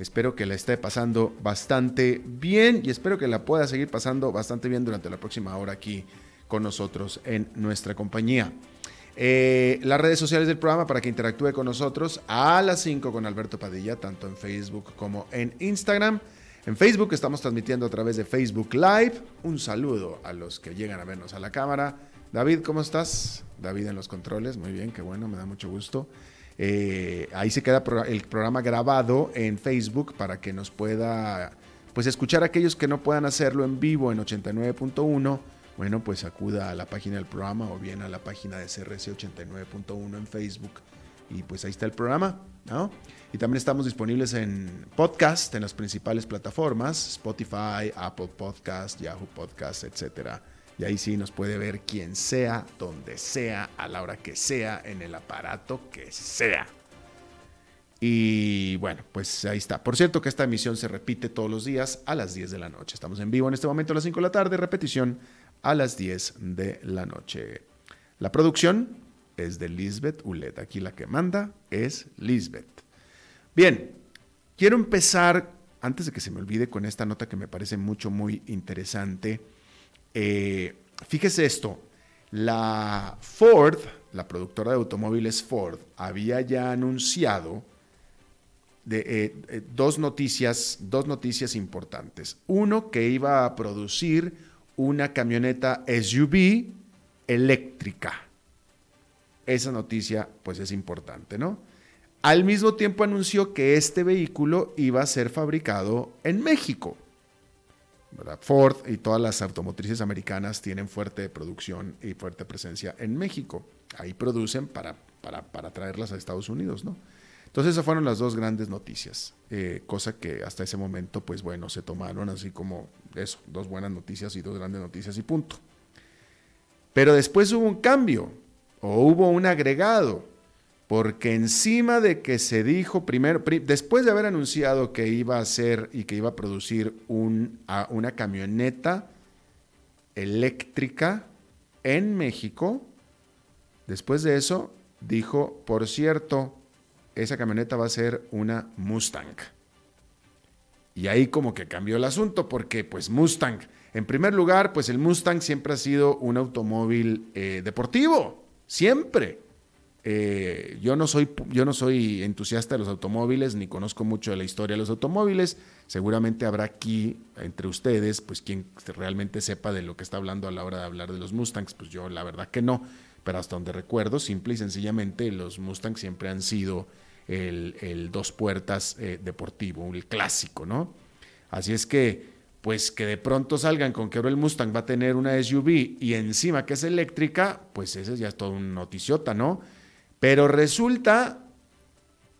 Espero que la esté pasando bastante bien y espero que la pueda seguir pasando bastante bien durante la próxima hora aquí con nosotros en nuestra compañía. Eh, las redes sociales del programa para que interactúe con nosotros a las 5 con Alberto Padilla, tanto en Facebook como en Instagram. En Facebook estamos transmitiendo a través de Facebook Live. Un saludo a los que llegan a vernos a la cámara. David, ¿cómo estás? David en los controles, muy bien, qué bueno, me da mucho gusto. Eh, ahí se queda el programa grabado en Facebook para que nos pueda pues escuchar a aquellos que no puedan hacerlo en vivo en 89.1. Bueno, pues acuda a la página del programa o bien a la página de CRC 89.1 en Facebook y pues ahí está el programa, ¿no? Y también estamos disponibles en podcast en las principales plataformas, Spotify, Apple Podcast, Yahoo Podcast, etcétera. Y ahí sí nos puede ver quien sea, donde sea, a la hora que sea, en el aparato que sea. Y bueno, pues ahí está. Por cierto que esta emisión se repite todos los días a las 10 de la noche. Estamos en vivo en este momento a las 5 de la tarde, repetición a las 10 de la noche. La producción es de Lisbeth Ulet. Aquí la que manda es Lisbeth. Bien, quiero empezar, antes de que se me olvide, con esta nota que me parece mucho, muy interesante. Eh, fíjese esto, la Ford, la productora de automóviles Ford, había ya anunciado eh, eh, dos, noticias, dos noticias importantes. Uno, que iba a producir una camioneta SUV eléctrica. Esa noticia pues es importante, ¿no? Al mismo tiempo anunció que este vehículo iba a ser fabricado en México. Ford y todas las automotrices americanas tienen fuerte producción y fuerte presencia en México. Ahí producen para, para, traerlas a Estados Unidos, ¿no? Entonces esas fueron las dos grandes noticias, eh, cosa que hasta ese momento, pues bueno, se tomaron así como eso, dos buenas noticias y dos grandes noticias y punto. Pero después hubo un cambio o hubo un agregado porque encima de que se dijo primero, después de haber anunciado que iba a hacer y que iba a producir una camioneta eléctrica en México, después de eso dijo, por cierto, esa camioneta va a ser una Mustang. Y ahí como que cambió el asunto porque pues Mustang, en primer lugar, pues el Mustang siempre ha sido un automóvil eh, deportivo, siempre eh, yo, no soy, yo no soy entusiasta de los automóviles, ni conozco mucho de la historia de los automóviles. Seguramente habrá aquí, entre ustedes, pues quien realmente sepa de lo que está hablando a la hora de hablar de los Mustangs. Pues yo la verdad que no. Pero hasta donde recuerdo, simple y sencillamente, los Mustangs siempre han sido el, dos puertas eh, deportivo, el clásico, ¿no? Así es que, pues que de pronto salgan con que ahora el Mustang va a tener una SUV y encima que es eléctrica, pues ese ya es todo un noticiota, ¿no? Pero resulta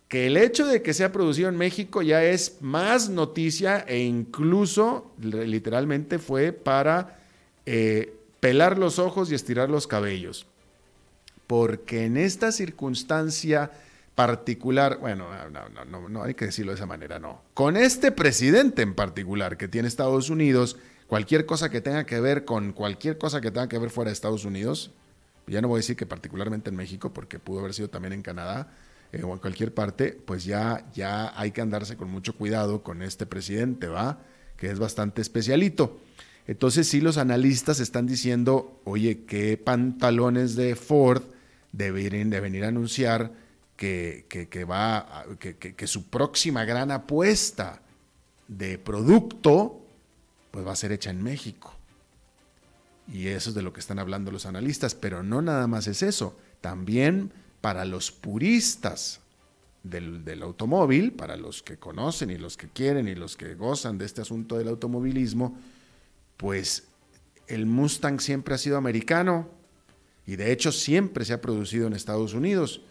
que el hecho de que sea producido en México ya es más noticia e incluso literalmente fue para eh, pelar los ojos y estirar los cabellos. Porque en esta circunstancia particular, bueno, no, no, hay que decirlo de esa manera, no. Con este presidente en particular que tiene Estados Unidos, cualquier cosa que tenga que ver con cualquier cosa que tenga que ver fuera de Estados Unidos, ya no voy a decir que particularmente en México, porque pudo haber sido también en Canadá eh, o en cualquier parte, pues ya, ya hay que andarse con mucho cuidado con este presidente, ¿va? Que es bastante especialito. Entonces sí los analistas están diciendo, oye, ¿qué pantalones de Ford deberían de venir a anunciar que, va, que, que su próxima gran apuesta de producto, pues va a ser hecha en México? Y eso es de lo que están hablando los analistas, pero no nada más es eso, también para los puristas del, automóvil, para los que conocen y los que quieren y los que gozan de este asunto del automovilismo, pues el Mustang siempre ha sido americano y de hecho siempre se ha producido en Estados Unidos.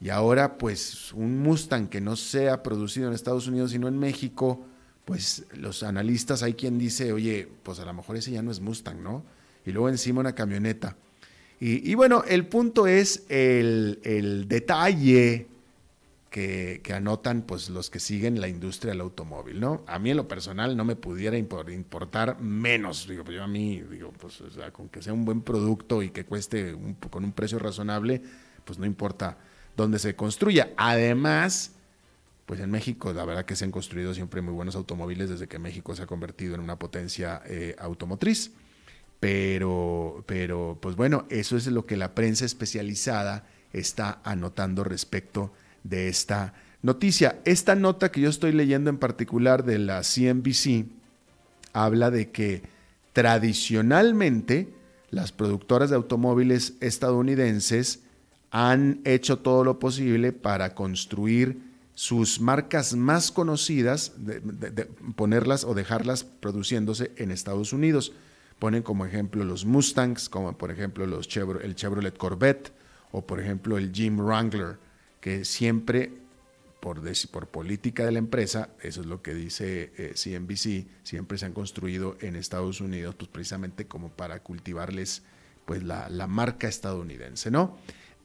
Y ahora pues un Mustang que no sea producido en Estados Unidos sino en México, pues los analistas hay quien dice, oye, pues a lo mejor ese ya no es Mustang, ¿no? Y luego encima una camioneta. Y, bueno, el punto es el, el detalle que, anotan pues, los que siguen la industria del automóvil, ¿no? A mí en lo personal no me pudiera importar menos, digo, pues yo a mí, digo, pues sea, con que sea un buen producto y que cueste con un precio razonable, pues no importa dónde se construya. Además, pues en México la verdad que se han construido siempre muy buenos automóviles desde que México se ha convertido en una potencia eh, automotriz. Pero, pero, pues bueno, eso es lo que la prensa especializada está anotando respecto de esta noticia. Esta nota que yo estoy leyendo en particular de la CNBC habla de que tradicionalmente las productoras de automóviles estadounidenses han hecho todo lo posible para construir sus marcas más conocidas, ponerlas o dejarlas produciéndose en Estados Unidos. Ponen como ejemplo los Mustangs, como por ejemplo los el Chevrolet Corvette o por ejemplo el Jeep Wrangler, que siempre, por, por política de la empresa, eso es lo que dice CNBC, eh, siempre se han construido en Estados Unidos, pues precisamente como para cultivarles pues la, marca estadounidense, ¿no?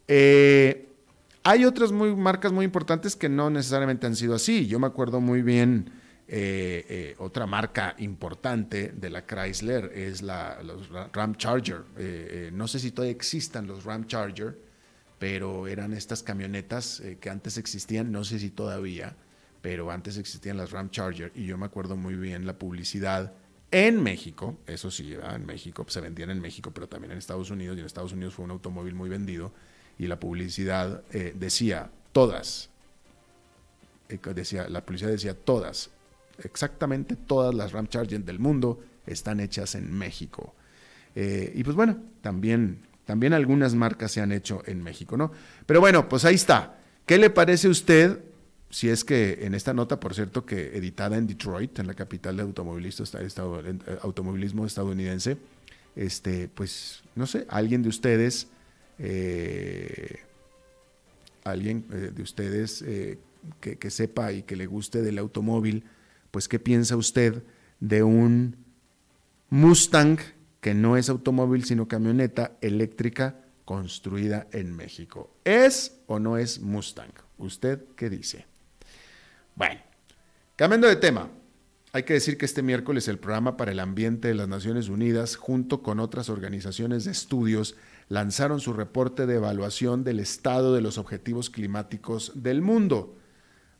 Eh, hay otras marcas muy importantes que no necesariamente han sido así. Yo me acuerdo muy bien eh, eh, otra marca importante de la Chrysler es la Ram Charger. Eh, no sé si todavía existan los Ram Charger, pero eran estas camionetas que antes existían, no sé si todavía, pero antes existían las Ram Charger y yo me acuerdo muy bien la publicidad en México, eso sí, en México, se vendían en México, pero también en Estados Unidos, y en Estados Unidos fue un automóvil muy vendido, y la publicidad decía, todas, decía, la publicidad decía, todas exactamente todas las Ram Charging del mundo están hechas en México. Eh, y pues bueno, también, también algunas marcas se han hecho en México, ¿no? Pero bueno, pues ahí está. ¿Qué le parece a usted? Si es que en esta nota, por cierto, que editada en Detroit, en la capital del eh, automovilismo estadounidense, este, pues no sé, alguien de ustedes, eh, alguien de ustedes que, sepa y que le guste del automóvil, pues ¿qué piensa usted de un Mustang que no es automóvil sino camioneta eléctrica construida en México? ¿Es o no es Mustang? ¿Usted qué dice? Bueno, cambiando de tema, hay que decir que este miércoles el Programa para el Ambiente de las Naciones Unidas, junto con otras organizaciones de estudios, lanzaron su reporte de evaluación del estado de los objetivos climáticos del mundo.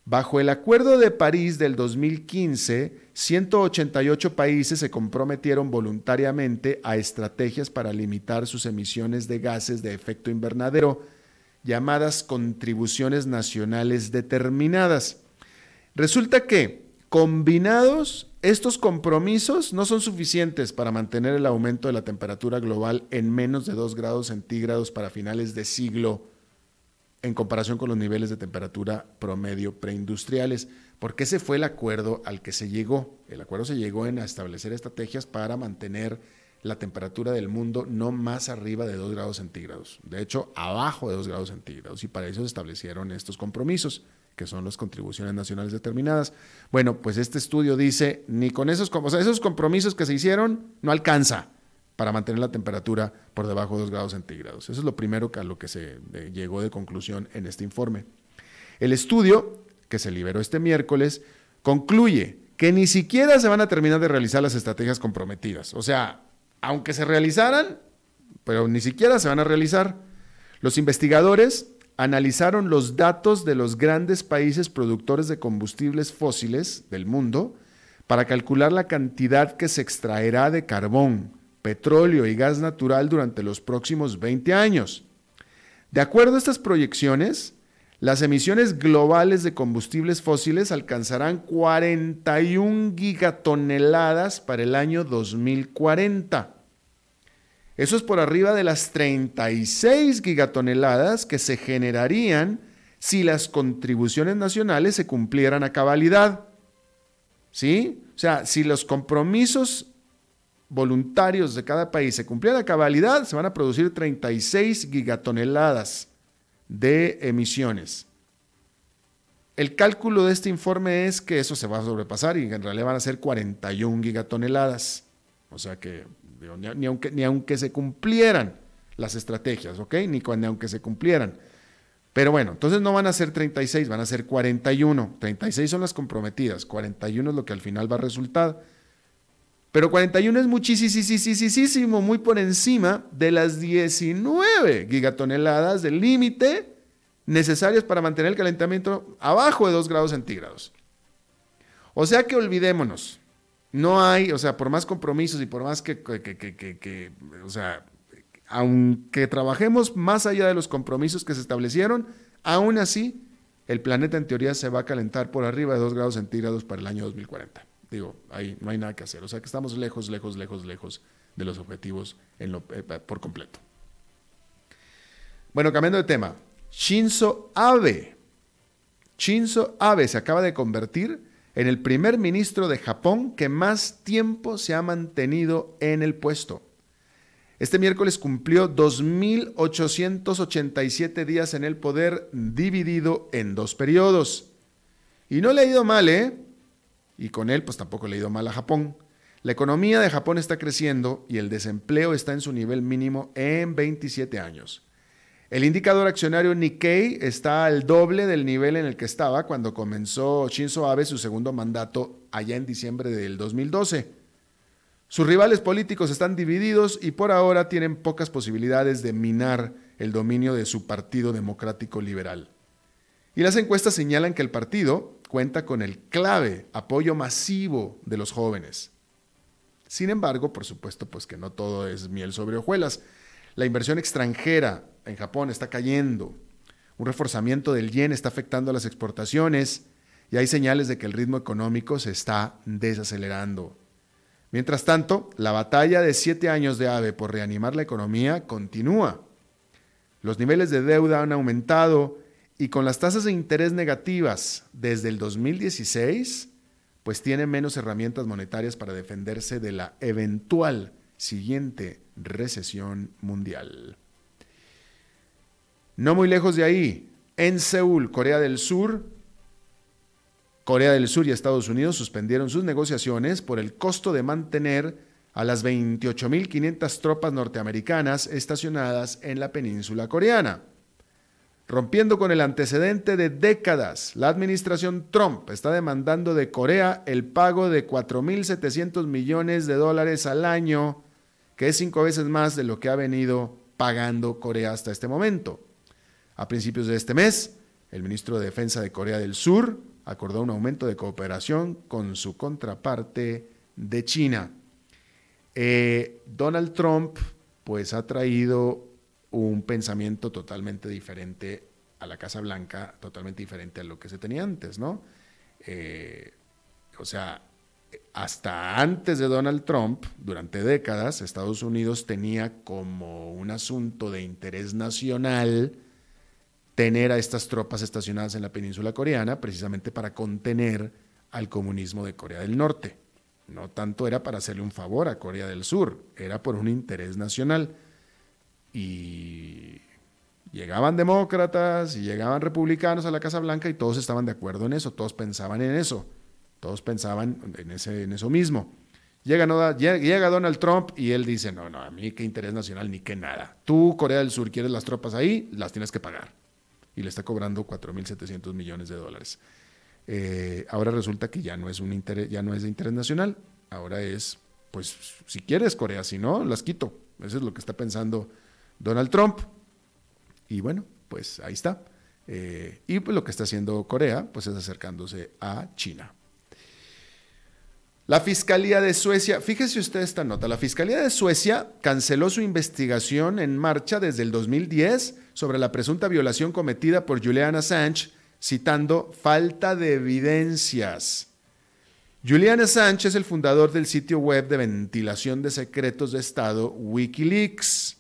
Bajo el Acuerdo de París del 2015, 188 países se comprometieron voluntariamente a estrategias para limitar sus emisiones de gases de efecto invernadero, llamadas contribuciones nacionales determinadas. Resulta que, combinados, estos compromisos no son suficientes para mantener el aumento de la temperatura global en menos de 2 grados centígrados para finales de siglo en comparación con los niveles de temperatura promedio preindustriales, porque ese fue el acuerdo al que se llegó. El acuerdo se llegó en establecer estrategias para mantener la temperatura del mundo no más arriba de 2 grados centígrados, de hecho abajo de 2 grados centígrados, y para eso se establecieron estos compromisos, que son las contribuciones nacionales determinadas. Bueno, pues este estudio dice, ni con esos, o sea, esos compromisos que se hicieron, no alcanza para mantener la temperatura por debajo de 2 grados centígrados. Eso es lo primero a lo que se eh, llegó de conclusión en este informe. El estudio, que se liberó este miércoles, concluye que ni siquiera se van a terminar de realizar las estrategias comprometidas. O sea, aunque se realizaran, pero ni siquiera se van a realizar. Los investigadores analizaron los datos de los grandes países productores de combustibles fósiles del mundo para calcular la cantidad que se extraerá de carbón, petróleo y gas natural durante los próximos 20 años. De acuerdo a estas proyecciones, las emisiones globales de combustibles fósiles alcanzarán 41 gigatoneladas para el año 2040. Eso es por arriba de las 36 gigatoneladas que se generarían si las contribuciones nacionales se cumplieran a cabalidad. ¿Sí? O sea, si los compromisos voluntarios de cada país se cumplieran a cabalidad, se van a producir 36 gigatoneladas de emisiones. El cálculo de este informe es que eso se va a sobrepasar y en realidad van a ser 41 gigatoneladas. O sea que ni, aunque, ni aunque se cumplieran las estrategias, ¿ok? Ni, cuando, aunque se cumplieran. Pero bueno, entonces no van a ser 36, van a ser 41. 36 son las comprometidas, 41 es lo que al final va a resultar. Pero 41 es muchísimo, muy por encima de las 19 gigatoneladas del límite necesarias para mantener el calentamiento abajo de 2 grados centígrados. O sea que olvidémonos, no hay, o sea, por más compromisos y por más que, o sea, aunque trabajemos más allá de los compromisos que se establecieron, aún así el planeta en teoría se va a calentar por arriba de 2 grados centígrados para el año 2040. Digo, ahí no hay nada que hacer. O sea que estamos lejos, lejos, lejos, lejos de los objetivos en lo, eh, por completo. Bueno, cambiando de tema. Shinzo Abe. Shinzo Abe se acaba de convertir en el primer ministro de Japón que más tiempo se ha mantenido en el puesto. Este miércoles cumplió 2.887 días en el poder, dividido en dos periodos. Y no le ha ido mal, ¿eh? Y con él, pues tampoco le ha ido mal a Japón. La economía de Japón está creciendo y el desempleo está en su nivel mínimo en 27 años. El indicador accionario Nikkei está al doble del nivel en el que estaba cuando comenzó Shinzo Abe su segundo mandato allá en diciembre del 2012. Sus rivales políticos están divididos y por ahora tienen pocas posibilidades de minar el dominio de su Partido Democrático Liberal. Y las encuestas señalan que el partido cuenta con el clave apoyo masivo de los jóvenes. Sin embargo, por supuesto, pues que no todo es miel sobre hojuelas. La inversión extranjera en Japón está cayendo. Un reforzamiento del yen está afectando a las exportaciones y hay señales de que el ritmo económico se está desacelerando. Mientras tanto, la batalla de siete años de AVE por reanimar la economía continúa. Los niveles de deuda han aumentado y con las tasas de interés negativas desde el 2016, pues tiene menos herramientas monetarias para defenderse de la eventual siguiente recesión mundial. No muy lejos de ahí, en Seúl, Corea del Sur, Corea del Sur y Estados Unidos suspendieron sus negociaciones por el costo de mantener a las 28.500 tropas norteamericanas estacionadas en la península coreana. Rompiendo con el antecedente de décadas, la administración Trump está demandando de Corea el pago de 4.700 millones de dólares al año, que es cinco veces más de lo que ha venido pagando Corea hasta este momento. A principios de este mes, el ministro de Defensa de Corea del Sur acordó un aumento de cooperación con su contraparte de China. Eh, Donald Trump pues ha traído un pensamiento totalmente diferente a la Casa Blanca, totalmente diferente a lo que se tenía antes, ¿no? Eh, o sea, hasta antes de Donald Trump, durante décadas, Estados Unidos tenía como un asunto de interés nacional tener a estas tropas estacionadas en la península coreana precisamente para contener al comunismo de Corea del Norte. No tanto era para hacerle un favor a Corea del Sur, era por un interés nacional. Y llegaban demócratas y llegaban republicanos a la Casa Blanca y todos estaban de acuerdo en eso, todos pensaban en eso, todos pensaban en, ese, en eso mismo. Llega, llega, Donald Trump y él dice, no, no, a mí qué interés nacional ni qué nada. Tú, Corea del Sur, quieres las tropas ahí, las tienes que pagar y le está cobrando 4.700 millones de dólares. Eh, ahora resulta que ya no, es un interés, ya no es de interés nacional, ahora es, pues, si quieres Corea, si no, las quito. Eso es lo que está pensando Donald Trump. Y bueno, pues ahí está. Eh, y pues lo que está haciendo Corea, pues es acercándose a China. La Fiscalía de Suecia, fíjese usted esta nota, la Fiscalía de Suecia canceló su investigación en marcha desde el 2010 sobre la presunta violación cometida por Julian Assange, citando falta de evidencias. Julian Assange es el fundador del sitio web de ventilación de secretos de Estado Wikileaks.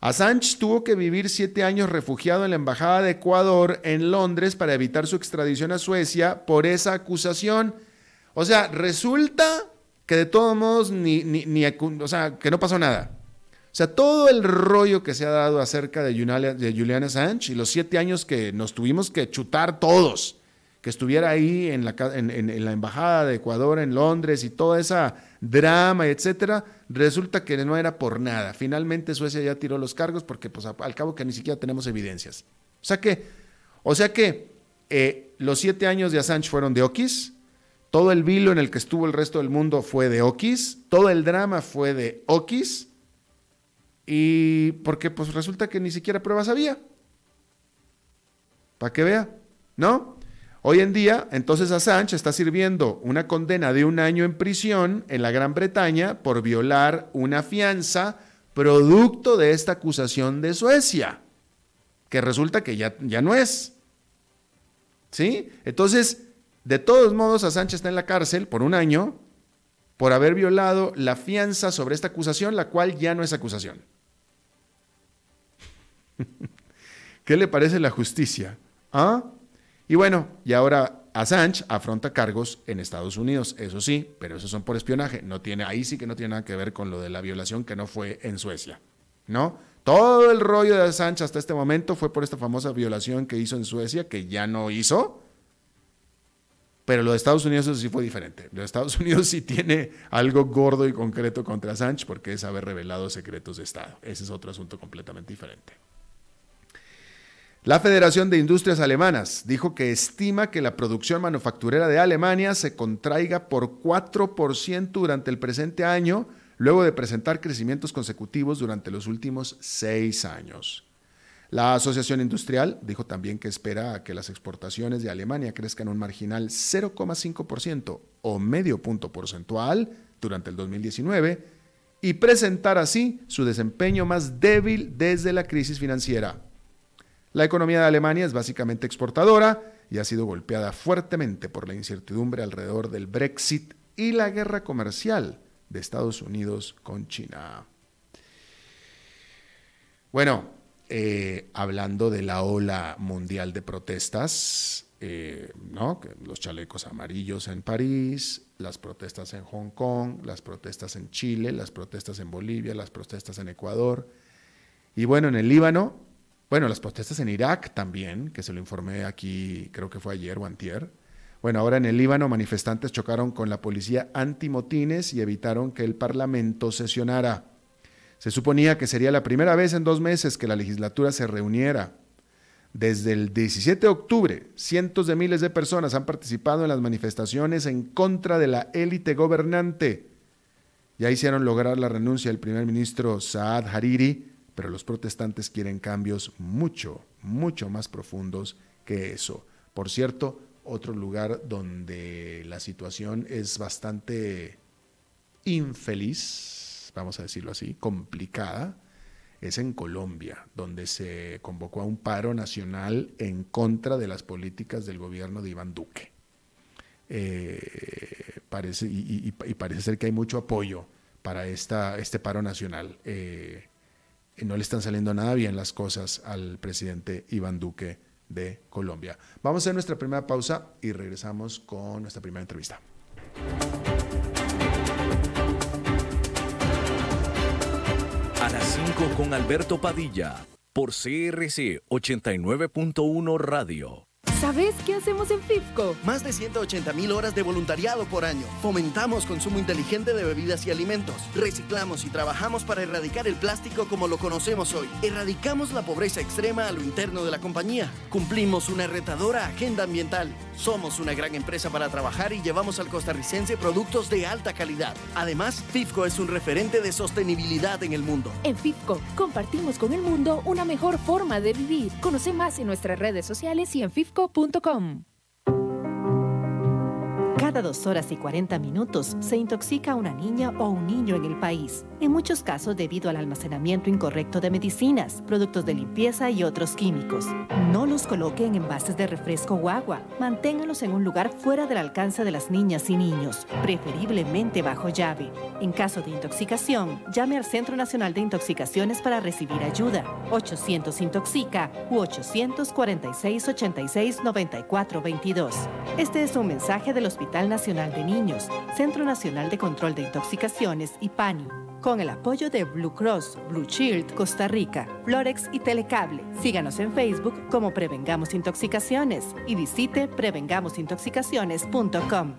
Assange tuvo que vivir siete años refugiado en la Embajada de Ecuador en Londres para evitar su extradición a Suecia por esa acusación. O sea, resulta que de todos modos, ni, ni, o sea, que no pasó nada. O sea, todo el rollo que se ha dado acerca de Julian, de Julian Assange y los siete años que nos tuvimos que chutar todos, que estuviera ahí en la, en, la embajada de Ecuador en Londres y toda esa drama, etcétera, resulta que no era por nada. Finalmente Suecia ya tiró los cargos porque, pues, al cabo que ni siquiera tenemos evidencias. O sea que, o sea que eh, los siete años de Assange fueron de Okis, todo el vilo en el que estuvo el resto del mundo fue de Okis, todo el drama fue de Okis, y porque pues resulta que ni siquiera pruebas había. Para que vea, ¿no? Hoy en día, entonces Assange está sirviendo una condena de un año en prisión en la Gran Bretaña por violar una fianza producto de esta acusación de Suecia, que resulta que ya, ya no es. ¿Sí? Entonces, de todos modos, Assange está en la cárcel por un año por haber violado la fianza sobre esta acusación, la cual ya no es acusación. ¿Qué le parece la justicia? ¿Ah? Y bueno, y ahora Assange afronta cargos en Estados Unidos, eso sí, pero esos son por espionaje. No tiene, ahí sí que no tiene nada que ver con lo de la violación que no fue en Suecia. ¿No? Todo el rollo de Assange hasta este momento fue por esta famosa violación que hizo en Suecia, que ya no hizo. Pero lo de Estados Unidos sí fue diferente. Lo de Estados Unidos sí tiene algo gordo y concreto contra Assange porque es haber revelado secretos de Estado. Ese es otro asunto completamente diferente. La Federación de Industrias Alemanas dijo que estima que la producción manufacturera de Alemania se contraiga por 4% durante el presente año, luego de presentar crecimientos consecutivos durante los últimos seis años. La Asociación Industrial dijo también que espera que las exportaciones de Alemania crezcan un marginal 0,5% o medio punto porcentual durante el 2019 y presentar así su desempeño más débil desde la crisis financiera. La economía de Alemania es básicamente exportadora y ha sido golpeada fuertemente por la incertidumbre alrededor del Brexit y la guerra comercial de Estados Unidos con China. Bueno, eh, hablando de la ola mundial de protestas, eh, ¿no? los chalecos amarillos en París, las protestas en Hong Kong, las protestas en Chile, las protestas en Bolivia, las protestas en Ecuador. Y bueno, en el Líbano, bueno, las protestas en Irak también, que se lo informé aquí, creo que fue ayer o antier. Bueno, ahora en el Líbano manifestantes chocaron con la policía antimotines y evitaron que el Parlamento sesionara. Se suponía que sería la primera vez en dos meses que la legislatura se reuniera. Desde el 17 de octubre, cientos de miles de personas han participado en las manifestaciones en contra de la élite gobernante. Ya hicieron lograr la renuncia del primer ministro Saad Hariri, pero los protestantes quieren cambios mucho, mucho más profundos que eso. Por cierto, otro lugar donde la situación es bastante infeliz, vamos a decirlo así, complicada, es en Colombia, donde se convocó a un paro nacional en contra de las políticas del gobierno de Iván Duque. Eh, parece, y, parece ser que hay mucho apoyo para esta, este paro nacional. Eh, no le están saliendo nada bien las cosas al presidente Iván Duque de Colombia. Vamos a hacer nuestra primera pausa y regresamos con nuestra primera entrevista. con Alberto Padilla por CRC 89.1 Radio. ¿Sabes qué hacemos en FIFCO? Más de 180 mil horas de voluntariado por año. Fomentamos consumo inteligente de bebidas y alimentos. Reciclamos y trabajamos para erradicar el plástico como lo conocemos hoy. Erradicamos la pobreza extrema a lo interno de la compañía. Cumplimos una retadora agenda ambiental. Somos una gran empresa para trabajar y llevamos al costarricense productos de alta calidad. Además, FIFCO es un referente de sostenibilidad en el mundo. En FIFCO compartimos con el mundo una mejor forma de vivir. Conoce más en nuestras redes sociales y en FIFCO punto com. Cada dos horas y 40 minutos se intoxica una niña o un niño en el país, en muchos casos debido al almacenamiento incorrecto de medicinas, productos de limpieza y otros químicos. No los coloque en envases de refresco o agua. Manténgalos en un lugar fuera del alcance de las niñas y niños, preferiblemente bajo llave. En caso de intoxicación, llame al Centro Nacional de Intoxicaciones para recibir ayuda. 800 Intoxica u 846 86 94 22. Este es un mensaje del Hospital Nacional de Niños, Centro Nacional de Control de Intoxicaciones y PANI, con el apoyo de Blue Cross, Blue Shield, Costa Rica, Florex y Telecable. Síganos en Facebook como Prevengamos Intoxicaciones y visite prevengamosintoxicaciones.com.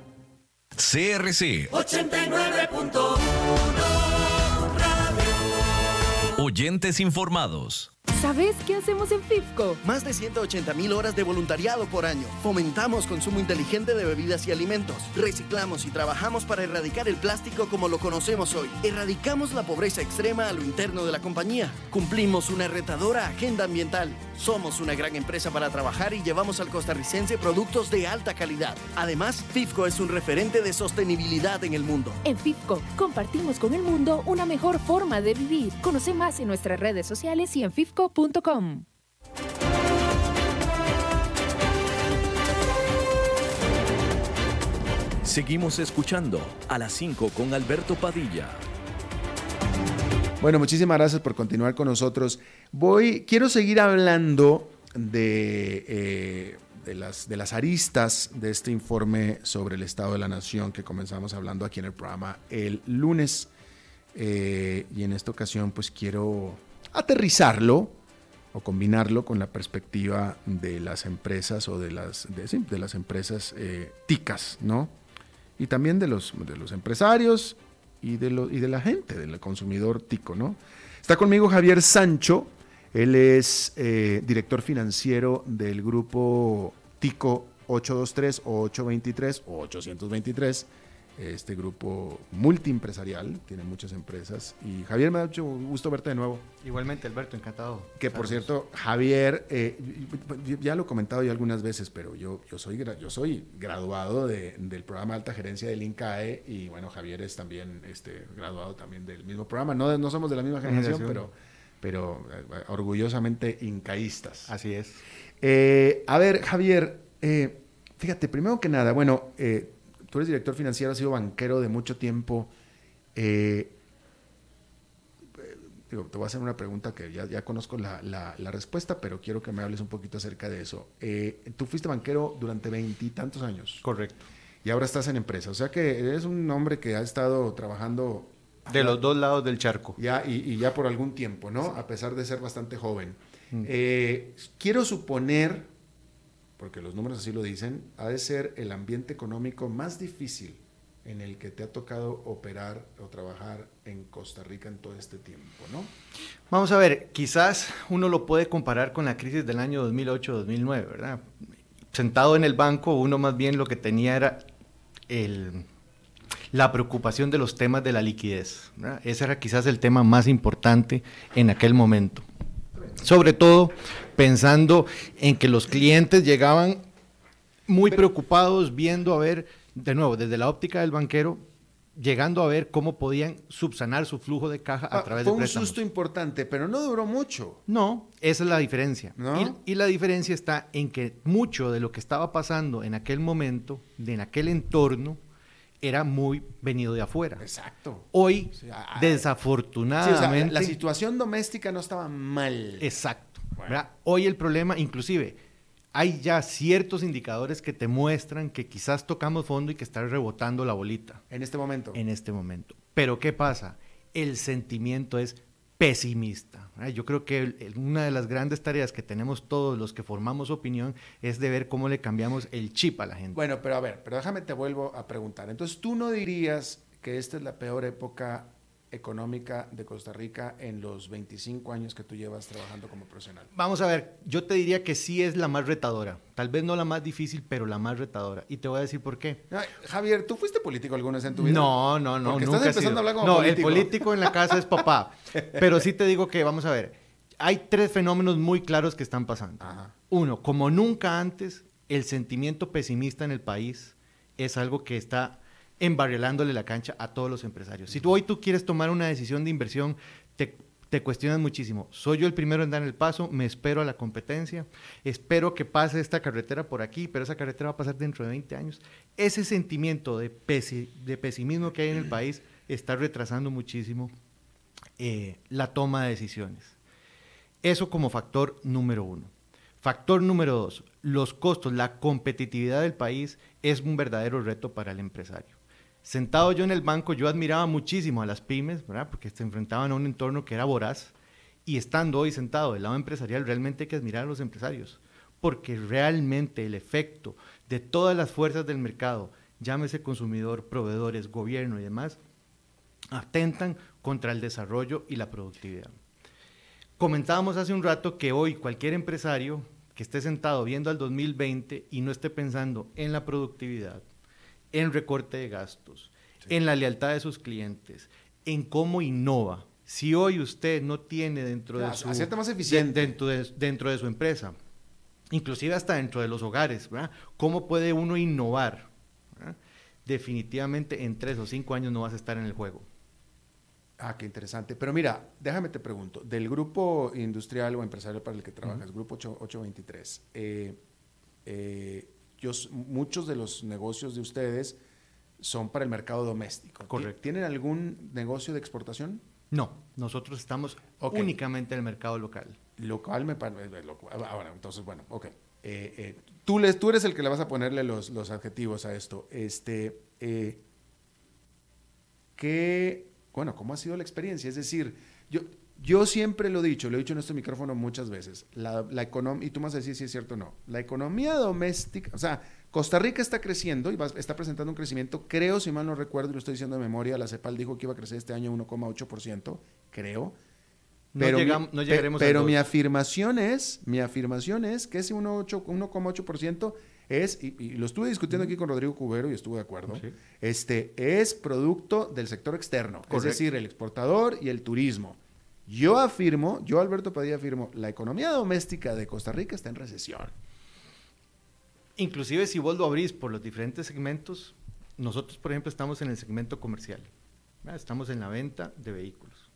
CRC 89.1 Oyentes informados. ¿Sabes qué hacemos en FIFCO? Más de 180 mil horas de voluntariado por año. Fomentamos consumo inteligente de bebidas y alimentos. Reciclamos y trabajamos para erradicar el plástico como lo conocemos hoy. Erradicamos la pobreza extrema a lo interno de la compañía. Cumplimos una retadora agenda ambiental. Somos una gran empresa para trabajar y llevamos al costarricense productos de alta calidad. Además, FIFCO es un referente de sostenibilidad en el mundo. En FIFCO compartimos con el mundo una mejor forma de vivir. Conoce más en nuestras redes sociales y en Seguimos escuchando a las 5 con Alberto Padilla. Bueno, muchísimas gracias por continuar con nosotros. Voy, quiero seguir hablando de, eh, de, las, de las aristas de este informe sobre el Estado de la Nación que comenzamos hablando aquí en el programa el lunes. Eh, y en esta ocasión pues quiero aterrizarlo o combinarlo con la perspectiva de las empresas o de las, de, las empresas eh, ticas, ¿no? Y también de los, de los empresarios y de, y de la gente, del consumidor tico, ¿no? Está conmigo Javier Sancho, él es eh, director financiero del grupo Tico 823 o 823 o 823 este grupo multiempresarial, tiene muchas empresas. Y Javier, me ha mucho gusto verte de nuevo. Igualmente, Alberto, encantado. Que por cierto, Javier, eh, ya lo he comentado yo algunas veces, pero yo, yo, soy, yo soy graduado de, del programa alta gerencia del INCAE y bueno, Javier es también este, graduado también del mismo programa. No, no somos de la misma generación, pero, pero eh, orgullosamente incaístas. Así es. Eh, a ver, Javier, fíjate, primero que nada, bueno, eh, tú eres director financiero, has sido banquero de mucho tiempo. Eh, digo, te voy a hacer una pregunta que ya, ya conozco la, la, la, respuesta, pero quiero que me hables un poquito acerca de eso. Eh, tú fuiste banquero durante veintitantos años. Correcto. Y ahora estás en empresa. O sea que eres un hombre que ha estado trabajando... De los dos lados del charco. Ya, y, y ya por algún tiempo, ¿no? Sí. A pesar de ser bastante joven. Mm. Eh, quiero suponer porque los números así lo dicen, ha de ser el ambiente económico más difícil en el que te ha tocado operar o trabajar en Costa Rica en todo este tiempo, ¿no? Vamos a ver, quizás uno lo puede comparar con la crisis del año 2008-2009, ¿verdad? Sentado en el banco, uno más bien lo que tenía era la preocupación de los temas de la liquidez. ¿verdad? Ese era quizás el tema más importante en aquel momento. Sobre todo pensando en que los clientes llegaban muy preocupados viendo a ver, de nuevo, desde la óptica del banquero, llegando a ver cómo podían subsanar su flujo de caja a ah, través fue de préstamos. un susto importante, pero no duró mucho. No, esa es la diferencia. ¿No? Y, y, la diferencia está en que mucho de lo que estaba pasando en aquel momento, en aquel entorno, era muy venido de afuera. Exacto. Hoy, desafortunadamente... Sí, o sea, la situación doméstica no estaba mal. Exacto. Bueno. Hoy el problema, inclusive, hay ya ciertos indicadores que te muestran que quizás tocamos fondo y que está rebotando la bolita. En este momento. En este momento. Pero ¿qué pasa? El sentimiento es pesimista. Yo creo que una de las grandes tareas que tenemos todos los que formamos opinión es de ver cómo le cambiamos el chip a la gente. Bueno, pero a ver, pero déjame te vuelvo a preguntar. Entonces, ¿tú no dirías que esta es la peor época económica de Costa Rica en los 25 años que tú llevas trabajando como profesional? Vamos a ver, yo te diría que sí es la más retadora. Tal vez no la más difícil, pero la más retadora. Y te voy a decir por qué. Ay, Javier, ¿tú fuiste político alguna vez en tu vida? No, no, no. Porque nunca estás empezando a hablar como no, político. el político en la casa es papá. Pero sí te digo que, vamos a ver, hay tres fenómenos muy claros que están pasando. Ajá. Uno, como nunca antes, el sentimiento pesimista en el país es algo que está embarrelándole la cancha a todos los empresarios. Si tú hoy tú quieres tomar una decisión de inversión, te, te cuestionas muchísimo. ¿Soy yo el primero en dar el paso? ¿Me espero a la competencia? ¿Espero que pase esta carretera por aquí, pero esa carretera va a pasar dentro de 20 años? Ese sentimiento de, de pesimismo que hay en el país está retrasando muchísimo eh, la toma de decisiones. Eso como factor número uno. Factor número dos, los costos, la competitividad del país es un verdadero reto para el empresario. Sentado yo en el banco, yo admiraba muchísimo a las pymes, ¿verdad? porque se enfrentaban a un entorno que era voraz. Y estando hoy sentado del lado empresarial, realmente hay que admirar a los empresarios, porque realmente el efecto de todas las fuerzas del mercado, llámese consumidor, proveedores, gobierno y demás, atentan contra el desarrollo y la productividad. Comentábamos hace un rato que hoy cualquier empresario que esté sentado viendo al 2020 y no esté pensando en la productividad, en recorte de gastos, en la lealtad de sus clientes, en cómo innova. Si hoy usted no tiene dentro de su más eficiente. dentro, de, dentro de su empresa, inclusive hasta dentro de los hogares, ¿cómo puede uno innovar? Definitivamente en tres o cinco años no vas a estar en el juego. Ah, qué interesante. Pero mira, déjame te pregunto, del grupo industrial o empresarial para el que trabajas, grupo 823, eh, eh, muchos de los negocios de ustedes son para el mercado doméstico. Correcto. ¿Tienen algún negocio de exportación? No, nosotros estamos únicamente en el mercado local. Local me parece. Eh, ahora, entonces, bueno, ok. tú, les, tú eres el que le vas a ponerle los, los adjetivos a esto. Este, ¿Qué bueno, ¿cómo ha sido la experiencia? Es decir, yo, yo siempre lo he dicho, lo he dicho en este micrófono muchas veces, la, la economía, y tú me vas a decir si es cierto o no, la economía doméstica, o sea, Costa Rica está creciendo y está presentando un crecimiento, creo, si mal no recuerdo, y lo estoy diciendo de memoria, la CEPAL dijo que iba a crecer este año 1,8%, creo. Pero, no, llegamos, no llegaremos pero mi afirmación es, mi afirmación es que ese 1,8% es, y, lo estuve discutiendo aquí con Rodrigo Cubero y estuve de acuerdo, este, es producto del sector externo, es decir, el exportador y el turismo. Yo afirmo, yo Alberto Padilla afirmo, la economía doméstica de Costa Rica está en recesión. Inclusive si vos lo abrís por los diferentes segmentos, nosotros por ejemplo estamos en el segmento comercial, estamos en la venta de vehículos.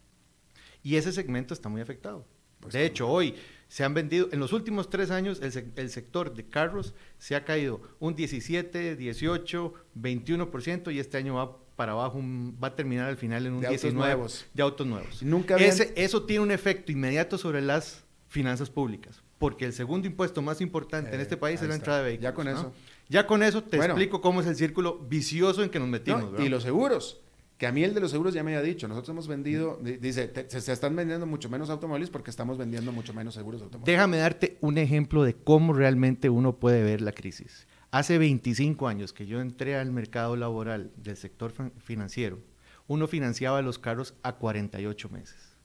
Y ese segmento está muy afectado. Pues de hecho, hoy se han vendido, en los últimos tres años, el, sector de carros se ha caído un 17, 18, 21% y este año va para abajo, va a terminar al final en un de 19 nuevos. de autos nuevos. Nunca Ese, eso tiene un efecto inmediato sobre las finanzas públicas, porque el segundo impuesto más importante en este país es la entrada de vehículos. Ya con eso. Ya con eso te explico cómo es el círculo vicioso en que nos metimos. y los seguros que a mí el de los seguros ya me había dicho, nosotros hemos vendido, dice, se, están vendiendo mucho menos automóviles porque estamos vendiendo mucho menos seguros automóviles. Déjame darte un ejemplo de cómo realmente uno puede ver la crisis. Hace 25 años que yo entré al mercado laboral del sector financiero, uno financiaba los carros a 48 meses.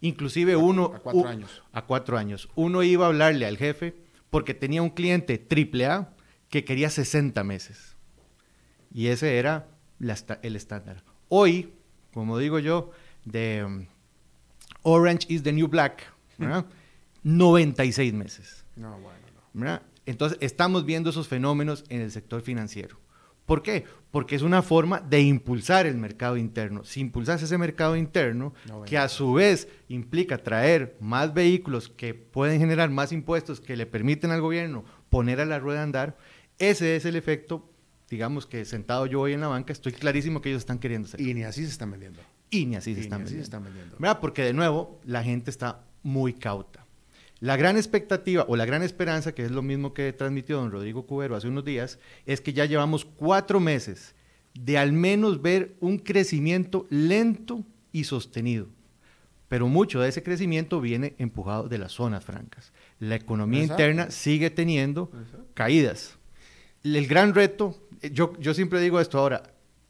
Inclusive uno... A cuatro años. A cuatro años. Uno iba a hablarle al jefe porque tenía un cliente triple A que quería 60 meses. Y ese era el estándar. Hoy, como digo yo, de um, Orange is the New Black, 96 meses. No, bueno, Entonces, estamos viendo esos fenómenos en el sector financiero. ¿Por qué? Porque es una forma de impulsar el mercado interno. Si impulsas ese mercado interno, que a su vez implica traer más vehículos que pueden generar más impuestos que le permiten al gobierno poner a la rueda a andar, ese es el efecto digamos que sentado yo hoy en la banca, estoy clarísimo que ellos están queriendo hacer. Y ni así se están vendiendo. Y ni así, se, están vendiendo. ¿Verdad? Porque de nuevo, la gente está muy cauta. La gran expectativa o la gran esperanza, que es lo mismo que transmitió don Rodrigo Cubero hace unos días, es que ya llevamos cuatro meses de al menos ver un crecimiento lento y sostenido. Pero mucho de ese crecimiento viene empujado de las zonas francas. La economía interna sigue teniendo caídas. El gran reto eh, yo, yo siempre digo esto ahora,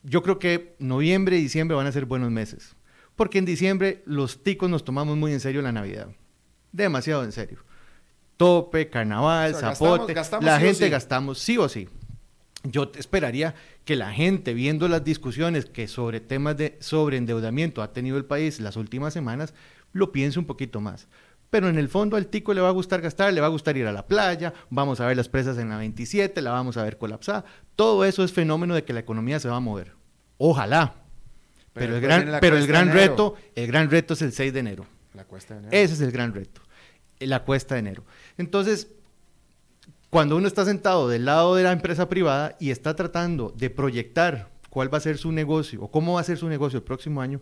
yo creo que noviembre y diciembre van a ser buenos meses, porque en diciembre los ticos nos tomamos muy en serio la Navidad, demasiado en serio. Tope, carnaval, zapote, la gente gastamos sí o sí. Yo esperaría que la gente, viendo las discusiones que sobre temas de sobreendeudamiento ha tenido el país las últimas semanas, lo piense un poquito más. pero en el fondo al tico le va a gustar gastar, le va a gustar ir a la playa, vamos a ver las presas en la 27, la vamos a ver colapsada. Todo eso es fenómeno de que la economía se va a mover. Ojalá. Pero, el gran, pero el gran reto, el gran reto es el 6 de enero. La cuesta de enero. Ese es el gran reto, la cuesta de enero. Entonces, cuando uno está sentado del lado de la empresa privada y está tratando de proyectar cuál va a ser su negocio o cómo va a ser su negocio el próximo año,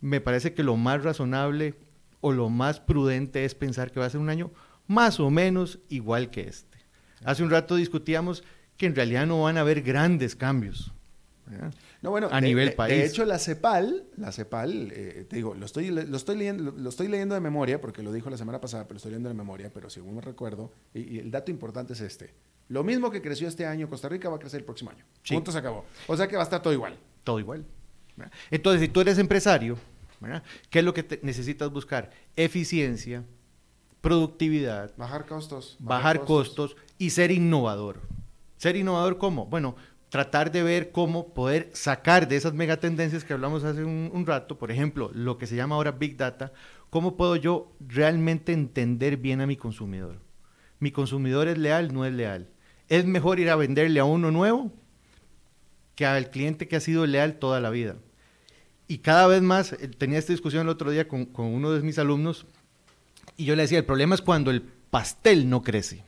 me parece que lo más razonable o lo más prudente es pensar que va a ser un año más o menos igual que este. Hace un rato discutíamos que en realidad no van a haber grandes cambios. No, bueno, a nivel país. De hecho, la CEPAL, la CEPAL, eh, te digo, lo estoy, lo, estoy leyendo, lo estoy leyendo de memoria, porque lo dijo la semana pasada, pero lo estoy leyendo de memoria, pero según me recuerdo, y, el dato importante es este. Lo mismo que creció este año, Costa Rica va a crecer el próximo año. Punto se acabó. O sea que va a estar todo igual. Todo igual. Entonces, si tú eres empresario, ¿Qué es lo que necesitas buscar? Eficiencia, productividad. Bajar costos. Bajar, costos. y ser innovador. ¿Ser innovador cómo? Bueno, tratar de ver cómo poder sacar de esas megatendencias que hablamos hace un, rato, por ejemplo, lo que se llama ahora Big Data, cómo puedo yo realmente entender bien a mi consumidor. Mi consumidor es leal, no es leal. Es mejor ir a venderle a uno nuevo que al cliente que ha sido leal toda la vida. Y cada vez más, eh, tenía esta discusión el otro día con, uno de mis alumnos, y yo le decía, el problema es cuando el pastel no crece.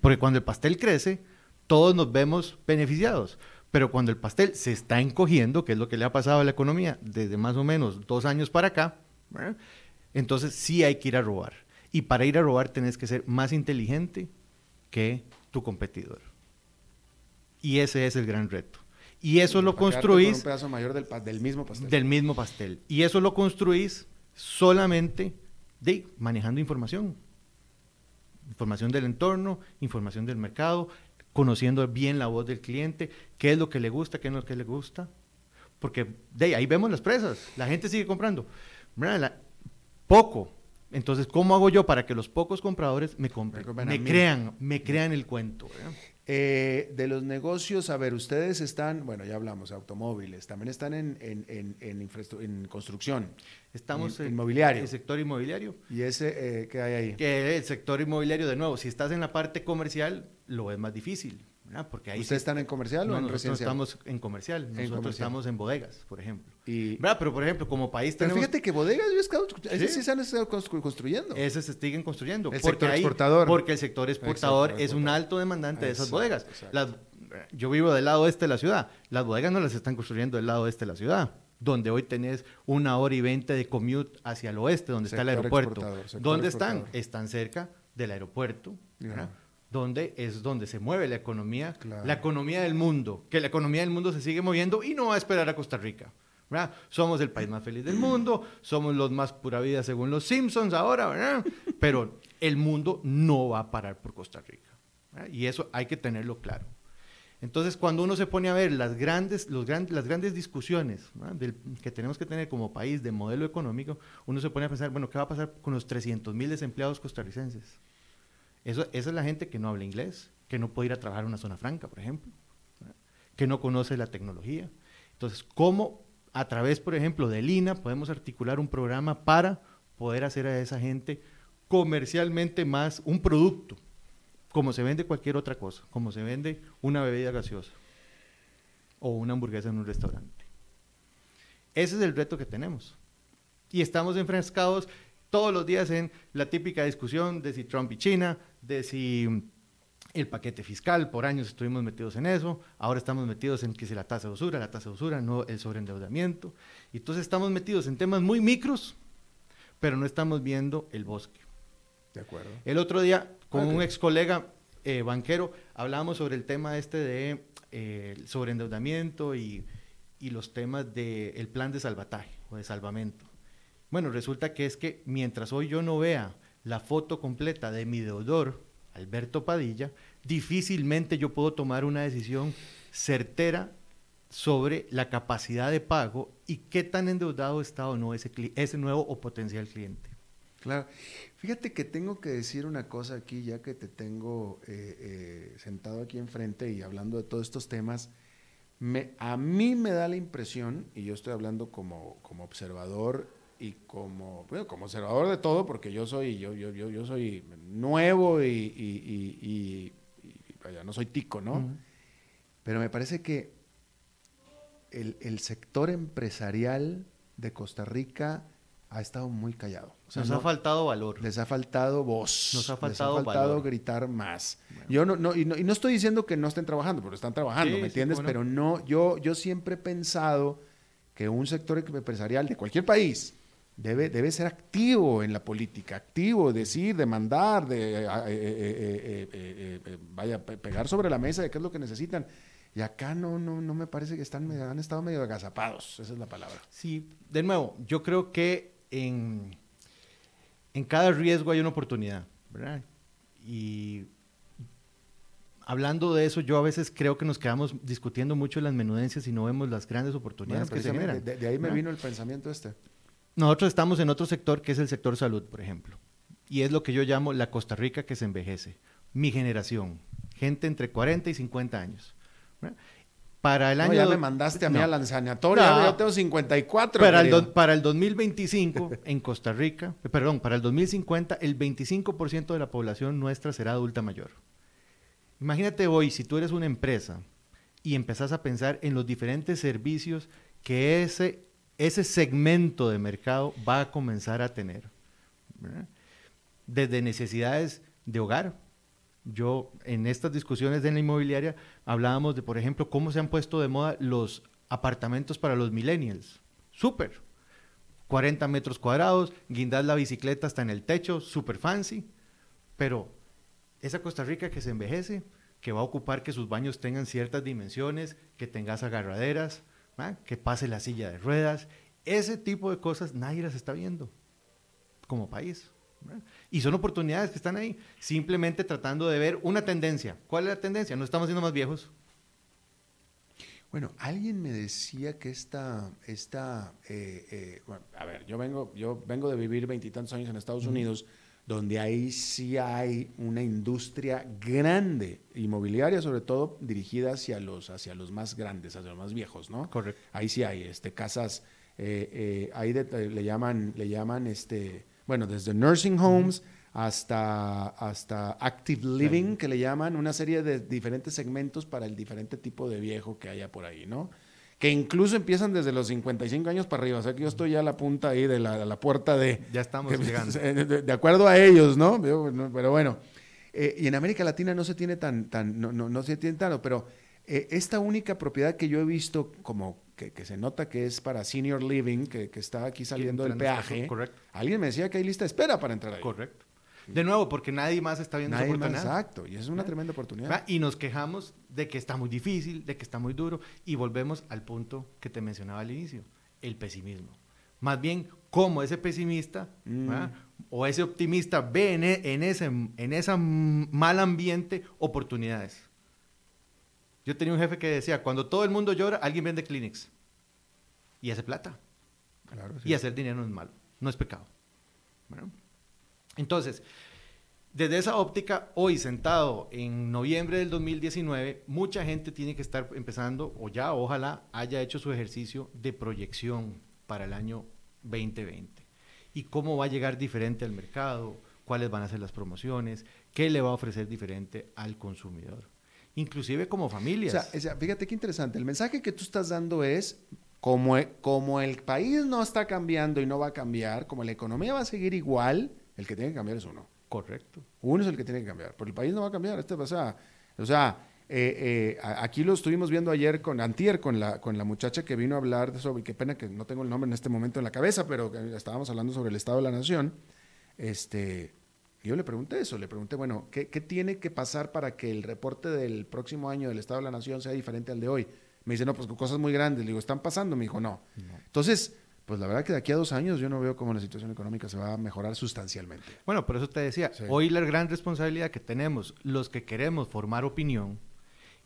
Porque cuando el pastel crece, todos nos vemos beneficiados. Pero cuando el pastel se está encogiendo, que es lo que le ha pasado a la economía desde más o menos dos años para acá, entonces sí hay que ir a robar. Y para ir a robar tenés que ser más inteligente que tu competidor. Y ese es el gran reto. Y eso lo construís... un pedazo mayor del, mismo pastel. Del mismo pastel. Y eso lo construís solamente de manejando información. Información del entorno, información del mercado, conociendo bien la voz del cliente, qué es lo que le gusta, qué no es lo que le gusta. Porque de ahí vemos las presas, la gente sigue comprando. poco. Entonces, ¿cómo hago yo para que los pocos compradores me compren? Me, crean, me crean el cuento. Eh, de los negocios, a ver, ustedes están, bueno, ya hablamos, automóviles, también están en, en, en, construcción. Estamos en inmobiliario. el sector inmobiliario. ¿Y ese eh, qué hay ahí? Que el sector inmobiliario, de nuevo, si estás en la parte comercial, lo es más difícil. Porque ahí ¿Ustedes están en comercial o en nosotros estamos en comercial. Nosotros estamos en bodegas, por ejemplo. Y, Pero, por ejemplo, como país tenemos... Pero fíjate que bodegas, ¿sí? sí se han estado construyendo. Ese se siguen construyendo. El sector exportador. Porque el sector exportador es un alto demandante de esas bodegas. yo vivo del lado este de la ciudad. Las bodegas no las están construyendo del lado este de la ciudad donde hoy tenés una hora y veinte de commute hacia el oeste, donde está el aeropuerto. ¿Dónde están? Están cerca del aeropuerto donde es donde se mueve la economía, la economía del mundo, que la economía del mundo se sigue moviendo y no va a esperar a Costa Rica. Somos el país más feliz del mundo, somos los más pura vida según los Simpsons ahora, ¿verdad? pero el mundo no va a parar por Costa Rica. Y eso hay que tenerlo claro. Entonces, cuando uno se pone a ver las grandes, los las grandes discusiones que tenemos que tener como país de modelo económico, uno se pone a pensar, bueno, ¿qué va a pasar con los 300 mil desempleados costarricenses? Esa es la gente que no habla inglés, que no puede ir a trabajar en una zona franca, por ejemplo, que no conoce la tecnología. Entonces, ¿cómo a través, por ejemplo, de Lina podemos articular un programa para poder hacer a esa gente comercialmente más un producto, como se vende cualquier otra cosa, como se vende una bebida gaseosa o una hamburguesa en un restaurante? Ese es el reto que tenemos. Y estamos enfrascados todos los días en la típica discusión de si Trump y China, de si el paquete fiscal, por años estuvimos metidos en eso, ahora estamos metidos en que si la tasa de usura, la tasa de usura, no el sobreendeudamiento. Y entonces estamos metidos en temas muy micros, pero no estamos viendo el bosque. De acuerdo. El otro día, con un ex colega eh, banquero, hablábamos sobre el tema este de eh, sobreendeudamiento y, y, los temas del plan de salvataje o de salvamento. Bueno, resulta que es que mientras hoy yo no vea la foto completa de mi deudor, Alberto Padilla, difícilmente yo puedo tomar una decisión certera sobre la capacidad de pago y qué tan endeudado está o no ese, ese nuevo o potencial cliente. Claro. Fíjate que tengo que decir una cosa aquí, ya que te tengo eh, eh, sentado aquí enfrente y hablando de todos estos temas. A mí me da la impresión, y yo estoy hablando como, como observador y como, bueno, como observador de todo, porque yo soy, yo, yo, yo, yo soy nuevo y, y, y, vaya, no soy tico, ¿no? Pero me parece que el, el, sector empresarial de Costa Rica ha estado muy callado. Nos ha faltado valor. Les ha faltado voz. Nos ha faltado, les ha faltado gritar más. Yo no, no y, no, y, no, estoy diciendo que no estén trabajando, porque están trabajando, ¿me entiendes? Pero no, yo, yo siempre he pensado que un sector empresarial de cualquier país debe, debe ser activo en la política, activo, decir, demandar, de, de vaya, pegar sobre la mesa de qué es lo que necesitan. Y acá no, no, no me parece que están, han estado medio agazapados, esa es la palabra. Sí, de nuevo, yo creo que en, en cada riesgo hay una oportunidad, ¿verdad? Y hablando de eso, yo a veces creo que nos quedamos discutiendo mucho las menudencias y no vemos las grandes oportunidades que se generan. De, ahí me vino el pensamiento este. Nosotros estamos en otro sector que es el sector salud, por ejemplo. Y es lo que yo llamo la Costa Rica que se envejece. Mi generación, gente entre 40 y 50 años. Para el año... ya me mandaste a mí a la sanatoria, yo tengo 54. Para el, para el 2025, en Costa Rica, perdón, para el 2050, el 25% de la población nuestra será adulta mayor. Imagínate hoy, si tú eres una empresa y empezás a pensar en los diferentes servicios que ese, ese segmento de mercado va a comenzar a tener. Desde necesidades de hogar. Yo en estas discusiones de la inmobiliaria hablábamos de, por ejemplo, cómo se han puesto de moda los apartamentos para los millennials. Súper. 40 metros cuadrados, guindar la bicicleta hasta en el techo, súper fancy. Pero esa Costa Rica que se envejece, que va a ocupar que sus baños tengan ciertas dimensiones, que tengas agarraderas, que pase la silla de ruedas. Ese tipo de cosas nadie las está viendo como país. Y son oportunidades que están ahí, simplemente tratando de ver una tendencia. ¿Cuál es la tendencia? No estamos siendo más viejos. Bueno, alguien me decía que esta, esta eh, eh, a ver, yo vengo, yo vengo de vivir veintitantos años en Estados Unidos donde ahí sí hay una industria grande, inmobiliaria sobre todo, dirigida hacia los, hacia los más grandes, hacia los más viejos, ¿no? Correcto. Ahí sí hay este, casas, eh, eh, ahí le llaman, le llaman este, bueno, desde nursing homes hasta, hasta active living, que le llaman, una serie de diferentes segmentos para el diferente tipo de viejo que haya por ahí, ¿no? Que incluso empiezan desde los 55 años para arriba. O sea que yo estoy ya a la punta ahí de la, puerta de... Ya estamos llegando. De, acuerdo a ellos, ¿no? Pero bueno. Eh, y en América Latina no se tiene tan, tan no, no, no se tiene tanto, pero eh, esta única propiedad que yo he visto como que, se nota que es para senior living, que, que está aquí saliendo del peaje, correcto. alguien me decía que hay lista de espera para entrar ahí. Correcto. De nuevo, porque nadie más está viendo esa oportunidad. exacto, y es una tremenda oportunidad. Y nos quejamos de que está muy difícil, de que está muy duro, y volvemos al punto que te mencionaba al inicio, el pesimismo. Más bien, cómo ese pesimista mm. o ese optimista ve en, e, en, ese en esa mal ambiente oportunidades. Yo tenía un jefe que decía, cuando todo el mundo llora, alguien vende Kleenex y hace plata. Y hacer dinero no es malo, no es pecado. Bueno, entonces, desde esa óptica, hoy sentado en noviembre del 2019, mucha gente tiene que estar empezando, o ya ojalá haya hecho su ejercicio de proyección para el año 2020. Y cómo va a llegar diferente al mercado, cuáles van a ser las promociones, qué le va a ofrecer diferente al consumidor. Inclusive como familias. O sea, fíjate qué interesante. El mensaje que tú estás dando es, como, como el país no está cambiando y no va a cambiar, como la economía va a seguir igual, el que tiene que cambiar es uno. Correcto. Uno es el que tiene que cambiar, porque el país no va a cambiar. Este, sea, o sea eh, eh, aquí lo estuvimos viendo ayer con Antier, con la, con la muchacha que vino a hablar de sobre, qué pena que no tengo el nombre en este momento en la cabeza, pero estábamos hablando sobre el Estado de la Nación. Este, yo le pregunté eso, le pregunté, bueno, ¿qué, ¿qué, tiene que pasar para que el reporte del próximo año del Estado de la Nación sea diferente al de hoy? Me dice, no, pues cosas muy grandes. Le digo, ¿están pasando? Me dijo, no. no. Entonces, pues la verdad que de aquí a dos años yo no veo cómo la situación económica se va a mejorar sustancialmente. Bueno, por eso te decía, hoy la gran responsabilidad que tenemos los que queremos formar opinión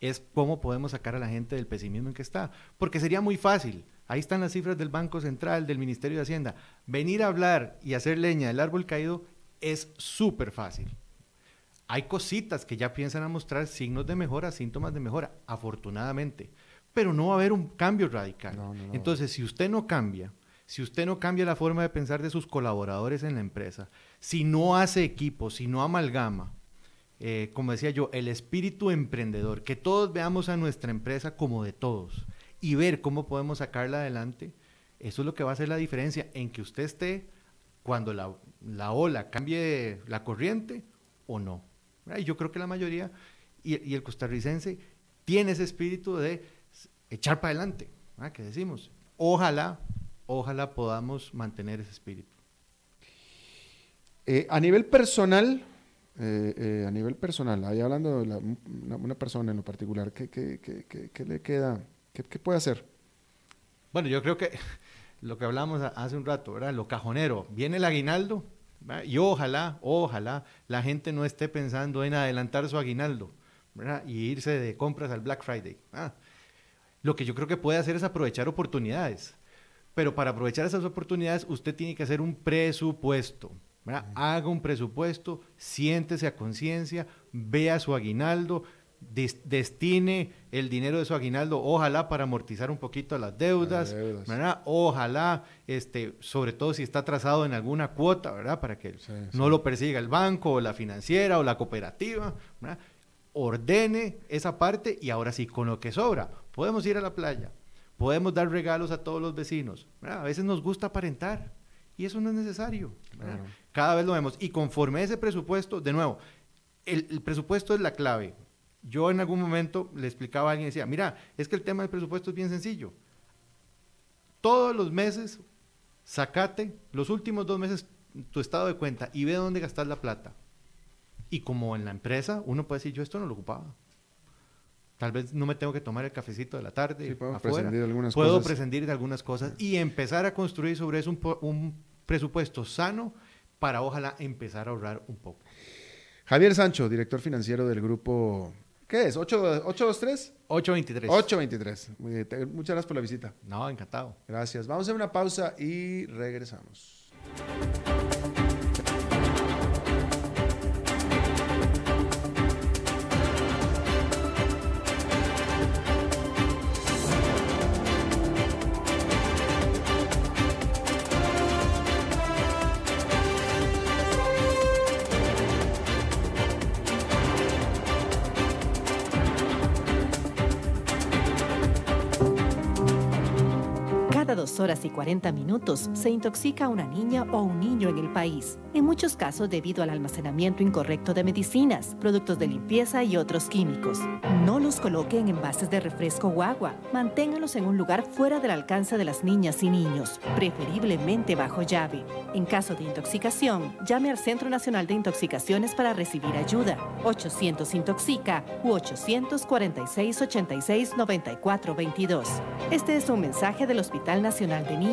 es cómo podemos sacar a la gente del pesimismo en que está. Porque sería muy fácil, ahí están las cifras del Banco Central, del Ministerio de Hacienda, venir a hablar y hacer leña del árbol caído es súper fácil. Hay cositas que ya piensan a mostrar signos de mejora, síntomas de mejora, afortunadamente, pero no va a haber un cambio radical. Entonces, si usted no cambia, si usted no cambia la forma de pensar de sus colaboradores en la empresa, si no hace equipo, si no amalgama, eh, como decía yo, el espíritu emprendedor, que todos veamos a nuestra empresa como de todos y ver cómo podemos sacarla adelante, eso es lo que va a hacer la diferencia en que usted esté cuando la, la ola cambie la corriente o no. Y yo creo que la mayoría y, el costarricense tiene ese espíritu de echar para adelante, que decimos. Ojalá, ojalá podamos mantener ese espíritu. Eh, a nivel personal, eh, eh, a nivel personal, ahí hablando de una, persona en lo particular, ¿qué, qué, le queda? ¿Qué, puede hacer? Bueno, yo creo que lo que hablamos hace un rato, ¿verdad? Lo cajonero, viene el aguinaldo y ojalá, ojalá la gente no esté pensando en adelantar su aguinaldo ¿verdad? y irse de compras al Black Friday. Lo que yo creo que puede hacer es aprovechar oportunidades. Pero para aprovechar esas oportunidades usted tiene que hacer un presupuesto. Haga un presupuesto, siéntese a conciencia, vea su aguinaldo, destine el dinero de su aguinaldo, ojalá para amortizar un poquito las deudas, ¿verdad? Ojalá, este, sobre todo si está trazado en alguna cuota, ¿verdad? Para que no lo persiga el banco o la financiera o la cooperativa, Ordene esa parte y ahora sí, con lo que sobra, podemos ir a la playa, podemos dar regalos a todos los vecinos, A veces nos gusta aparentar, y eso no es necesario. Cada vez lo vemos. Y conforme a ese presupuesto, de nuevo, el, presupuesto es la clave. Yo en algún momento le explicaba a alguien y decía, mira, es que el tema del presupuesto es bien sencillo. Todos los meses, sacate los últimos dos meses tu estado de cuenta y ve dónde gastas la plata. Y como en la empresa, uno puede decir, yo esto no lo ocupaba. Tal vez no me tengo que tomar el cafecito de la tarde. puedo prescindir de algunas puedo cosas. prescindir de algunas cosas y empezar a construir sobre eso un, un presupuesto sano para ojalá empezar a ahorrar un poco. Javier Sancho, director financiero del grupo ¿Qué es? ¿823? 823. 823. Muchas gracias por la visita. No, encantado. Gracias. Vamos a hacer una pausa y regresamos. 40 minutos se intoxica una niña o un niño en el país, en muchos casos debido al almacenamiento incorrecto de medicinas, productos de limpieza y otros químicos. No los coloque en envases de refresco o agua, manténgalos en un lugar fuera del alcance de las niñas y niños, preferiblemente bajo llave. En caso de intoxicación, llame al Centro Nacional de Intoxicaciones para recibir ayuda, 800 Intoxica u 846 86 94 22. Este es un mensaje del Hospital Nacional de Niños,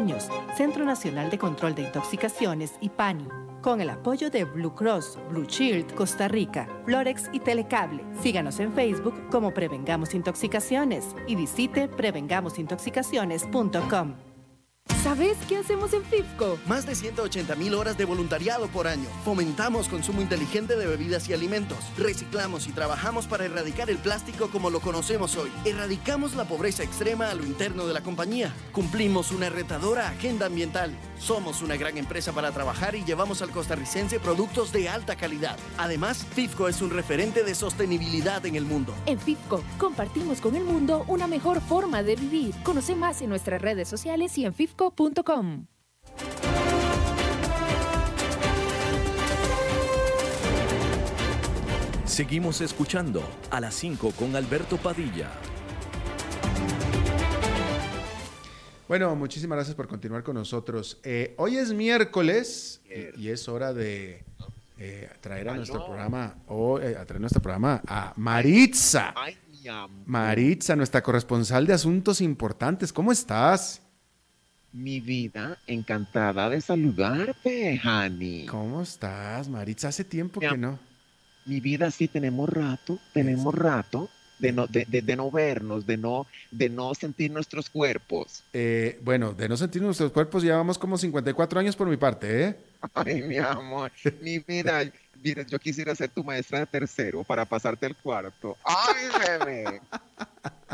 Centro Nacional de Control de Intoxicaciones y PANI, con el apoyo de Blue Cross, Blue Shield, Costa Rica, Florex y Telecable. Síganos en Facebook como Prevengamos Intoxicaciones y visite prevengamosintoxicaciones.com. ¿Sabes qué hacemos en FIFCO? Más de 180 mil horas de voluntariado por año. Fomentamos consumo inteligente de bebidas y alimentos. Reciclamos y trabajamos para erradicar el plástico como lo conocemos hoy. Erradicamos la pobreza extrema a lo interno de la compañía. Cumplimos una retadora agenda ambiental. Somos una gran empresa para trabajar y llevamos al costarricense productos de alta calidad. Además, FIFCO es un referente de sostenibilidad en el mundo. En FIFCO compartimos con el mundo una mejor forma de vivir. Conoce más en nuestras redes sociales y en FIFCO Seguimos escuchando a las 5 con Alberto Padilla. Bueno, muchísimas gracias por continuar con nosotros. Eh, hoy es miércoles y, es hora de eh, traer a nuestro programa, o eh, a traer nuestro programa a Maritza. Maritza, nuestra corresponsal de asuntos importantes. ¿Cómo estás? Mi vida, encantada de saludarte, Hani. ¿Cómo estás, Maritza? Hace tiempo que no. Mi vida, sí, tenemos rato, tenemos rato de no, de, de, no vernos, de no, de no sentir nuestros cuerpos. Eh, bueno, de no sentir nuestros cuerpos llevamos como 54 años por mi parte, ¿eh? Ay, mi amor, mi vida, mira, yo quisiera ser tu maestra de tercero para pasarte el cuarto. Ay, bebé.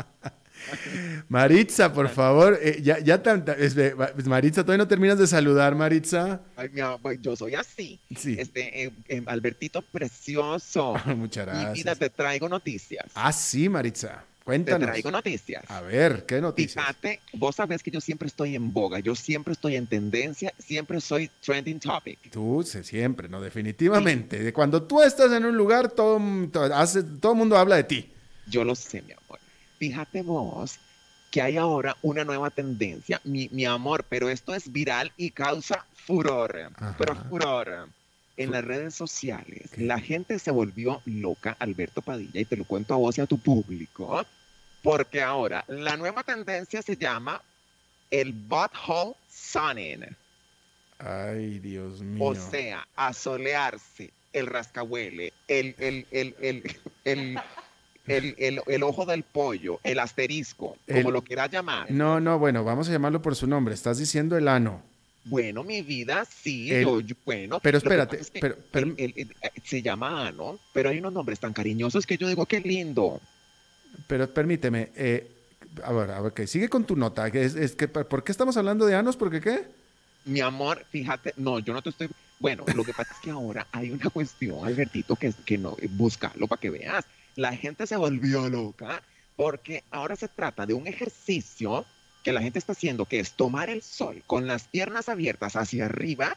Maritza, por favor, eh, ya, ya tan- tan- es- eh, Maritza, todavía no terminas de saludar, Maritza. Ay, mi amor, yo soy así. Sí. Este, eh, eh, Albertito precioso. Muchas gracias. te traigo noticias. Ah, sí, Maritza. te Cuéntanos. traigo noticias. A ver, ¿qué noticias? Fíjate, vos sabés que yo siempre estoy en boga, yo siempre estoy en tendencia, siempre soy trending topic. Tú, siempre, ¿no? Definitivamente. De Cuando tú estás en un lugar, todo, hace- todo el mundo habla de ti. Yo lo sé, mi amor. Fíjate vos que hay ahora una nueva tendencia, mi, mi amor, pero esto es viral y causa furor, Ajá. pero furor. En las redes sociales, la gente se volvió loca, Alberto Padilla, y te lo cuento a vos y a tu público, porque ahora la nueva tendencia se llama el butthole sunning. Ay, Dios mío. O sea, asolearse, el rascahuele, el, el, el, el, el, el, el- el ojo del pollo, el asterisco, como El- lo quieras llamar. No, no, bueno, vamos a llamarlo por su nombre. Estás diciendo el ano. Bueno, mi vida, sí, yo- yo- bueno. Pero espérate, pasa es que pero- pero- eh, se llama ano, pero hay unos nombres tan cariñosos que yo digo, qué lindo. Pero permíteme. eh, a ver, a ver, sigue con tu nota. que Es, es que, ¿Por qué estamos hablando de anos? ¿Por qué qué? Mi amor, fíjate, no, yo no te estoy. Bueno, lo que pasa es que ahora hay una cuestión, Albertito, que, que no, búscalo para que veas. La gente se volvió loca porque ahora se trata de un ejercicio que la gente está haciendo, que es tomar el sol con las piernas abiertas hacia arriba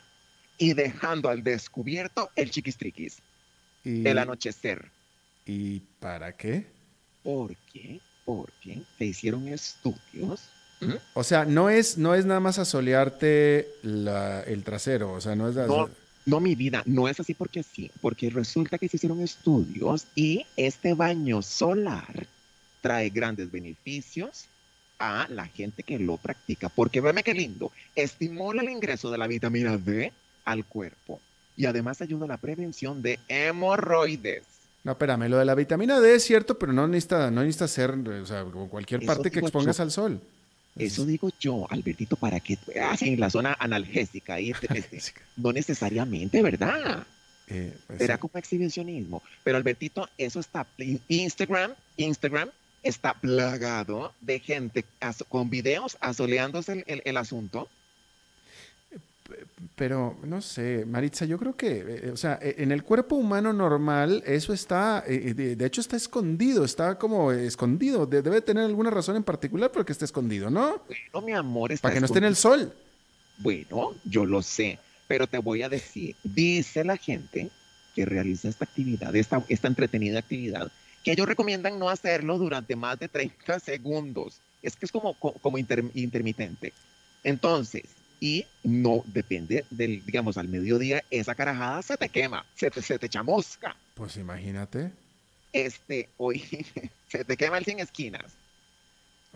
y dejando al descubierto el chiquistriquis, Y, el anochecer. ¿Y para qué? ¿Por qué? Porque se hicieron estudios. ¿m? O sea, no es, no es nada más asolearte la- el trasero. O sea, no es... No, no, mi vida, no es así porque sí, porque resulta que se hicieron estudios y este baño solar trae grandes beneficios a la gente que lo practica, porque veme qué lindo, estimula el ingreso de la vitamina D al cuerpo y además ayuda a la prevención de hemorroides. No, espérame, lo de la vitamina D es cierto, pero no necesita, no necesita ser, o sea, cualquier Eso parte que expongas yo. al sol. Eso digo yo, Albertito, para que así en la zona analgésica y este, este, no necesariamente, ¿verdad? Eh, pues, Será sí. como exhibicionismo. Pero Albertito, eso está, Instagram, Instagram está plagado de gente con videos asoleándose el, el- el asunto. Pero no sé, Maritza, yo creo que, eh, o sea, eh, en el cuerpo humano normal eso está, eh, de, de hecho está escondido, está como escondido, de- debe tener alguna razón en particular porque está escondido, ¿no? Bueno, mi amor, está Para que no esté en el sol. Bueno, yo lo sé, pero te voy a decir, dice la gente que realiza esta actividad, esta, esta entretenida actividad, que ellos recomiendan no hacerlo durante más de 30 segundos. Es que es como, co- como inter- intermitente. Entonces, y no depende del, digamos, al mediodía, esa carajada se te quema, se te, se te chamusca. Pues imagínate. Este, hoy se te quema el 100 esquinas.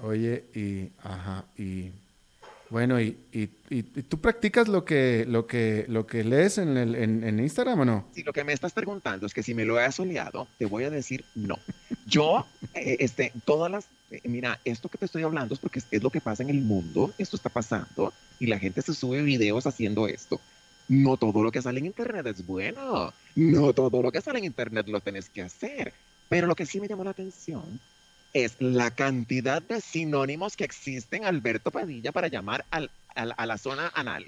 Oye, y, ajá, y, bueno, y, y, y- y tú practicas lo que, lo que, lo que lees en, el, en, en Instagram o no? Si lo que me estás preguntando es que si me lo he asoleado, te voy a decir no. Yo, eh, este, todas las, eh, mira, esto que te estoy hablando es porque es, es lo que pasa en el mundo, esto está pasando y la gente se sube videos haciendo esto. No todo lo que sale en internet es bueno, no todo lo que sale en internet lo tenés que hacer, pero lo que sí me llamó la atención es la cantidad de sinónimos que existen, Alberto Padilla, para llamar al- al- a la zona anal.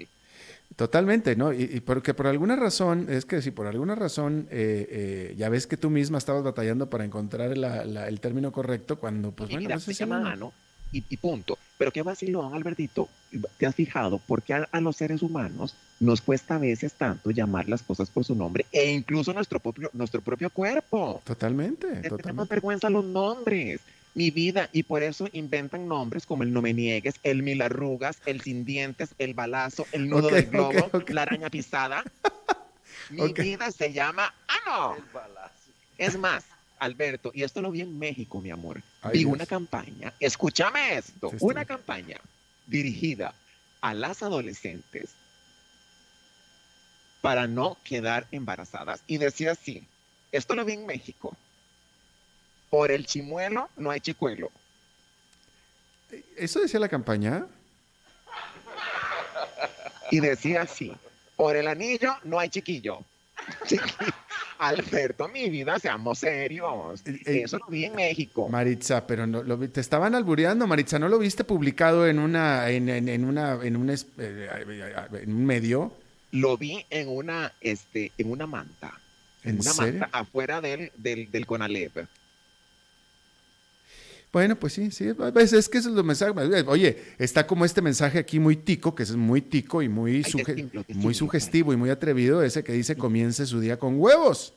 Totalmente, ¿no? Y, y porque por alguna razón, es que si por alguna razón, eh, eh, ya ves que tú misma estabas batallando para encontrar la- la- el término correcto cuando, pues bueno, mira, se llama ano. Y, y punto. Pero qué vacilón, Albertito. ¿Te has fijado por qué a, a los seres humanos nos cuesta a veces tanto llamar las cosas por su nombre e incluso nuestro propio, nuestro propio cuerpo? Totalmente, Le tenemos totalmente. vergüenza a los nombres. Mi vida, y por eso inventan nombres como el no me niegues, el mil arrugas, el sin dientes, el balazo, el nudo del globo, la araña pisada. Mi vida se llama ano. Es más, Alberto, y esto lo vi en México, mi amor. Ay, vi Dios. una campaña, escúchame esto, Sí, una campaña dirigida a las adolescentes para no quedar embarazadas. Y decía así, esto lo vi en México. Por el chimuelo no hay chicuelo. ¿Eso decía la campaña? Y decía así, por el anillo no hay chiquillo. Chiqui- Alberto, mi vida, seamos serios. Eh, eh, Eso lo vi en México. Maritza, pero no, lo vi- te estaban albureando, Maritza, ¿no lo viste publicado en una, en, en- en una, en un, es- eh, en un medio? Lo vi en una, este, en una manta. ¿En una serio? manta afuera del, del, del Conalep. Bueno, pues sí, sí, es que eso es lo mensaje. Oye, está como este mensaje aquí muy tico, que es muy tico y muy, suge- muy sugestivo y muy atrevido, ese que dice comience su día con huevos.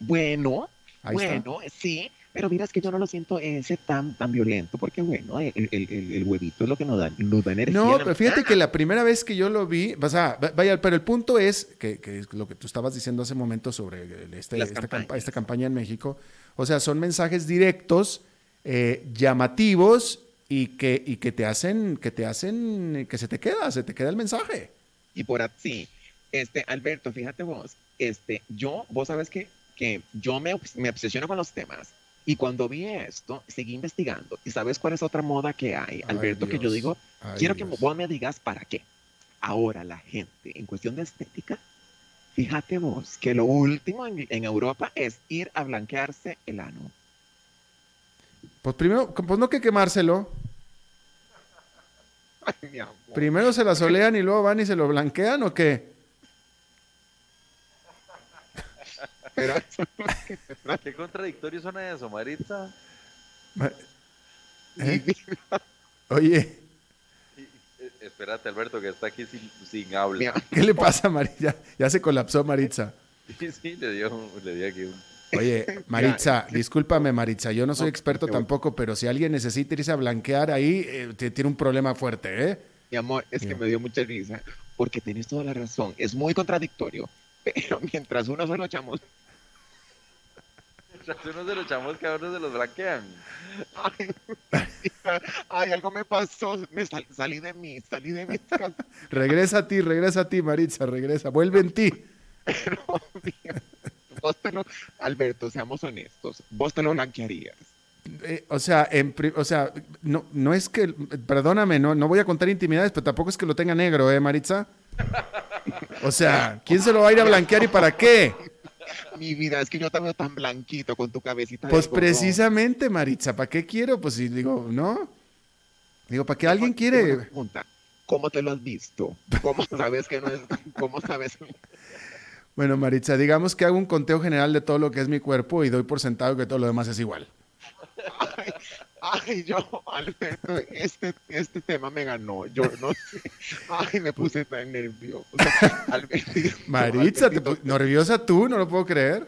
Bueno, Ahí está. bueno, sí, pero miras que yo no lo siento ese tan, tan violento, porque bueno, el, el, huevito es lo que nos da, nos da energía. No, pero fíjate que la primera vez que yo lo vi, o sea, va- vaya, pero el punto es que, que es lo que tú estabas diciendo hace un momento sobre este- esta, campa- esta campaña en México, o sea, son mensajes directos, eh, llamativos y que, y que te hacen, que te hacen, que se te queda, se te queda el mensaje. Y por así, este, Alberto, fíjate vos, este, yo, vos sabes que, que yo me, me obsesiono con los temas. Y cuando vi esto, seguí investigando. ¿Y sabes cuál es otra moda que hay, Ay, Alberto? que yo digo, Ay, quiero que Dios. vos me digas para qué. Ahora la gente, en cuestión de estética, fíjate vos que lo último en, en Europa es ir a blanquearse el ano. Pues primero, pues no que quemárselo. Ay, mi amor. Primero se la solean y luego van y se lo blanquean o qué? Pero Qué contradictorio suena eso, Maritza. Ma- ¿Eh? Oye, eh, espérate, Alberto, que está aquí sin, sin habla. ¿qué le pasa a Maritza? Ya se colapsó Maritza. Sí, sí, le dio, le dio aquí un... Oye, Maritza, discúlpame, Maritza, yo no soy experto tampoco, pero si alguien necesita irse a blanquear ahí, eh, tiene un problema fuerte, ¿eh? Mi amor, es que me dio mucha risa, porque tenés toda la razón, es muy contradictorio, pero mientras uno se lo echamos, Tras uno de los chamos que ahora se los blanquean. ay, ay, algo me pasó, me sal- salí de mí, salí de mí, Regresa a ti, regresa a ti, Maritza, regresa, vuelve en ti. pero, vos te lo, Alberto, seamos honestos, vos te lo blanquearías. Eh, o sea, en o sea, no, no es que, perdóname, no, no voy a contar intimidades, pero tampoco es que lo tenga negro, ¿eh, Maritza? O sea, ¿quién se lo va a ir a blanquear y para qué? Mi vida, es que yo te veo tan blanquito con tu cabecita. Pues precisamente, Maritza, ¿para qué quiero? Pues si digo, ¿no? Digo, ¿para qué alguien quiere? pregunta, ¿Cómo te lo has visto? ¿Cómo sabes que no es? ¿Cómo sabes? Bueno, Maritza, digamos que hago un conteo general de todo lo que es mi cuerpo y doy por sentado que todo lo demás es igual. Ay, ay, yo, Alberto, este, este tema me ganó. Yo no sé. Ay, me puse tan nervioso. Albertito, Maritza, te Albertito, nerviosa tú, no lo puedo creer.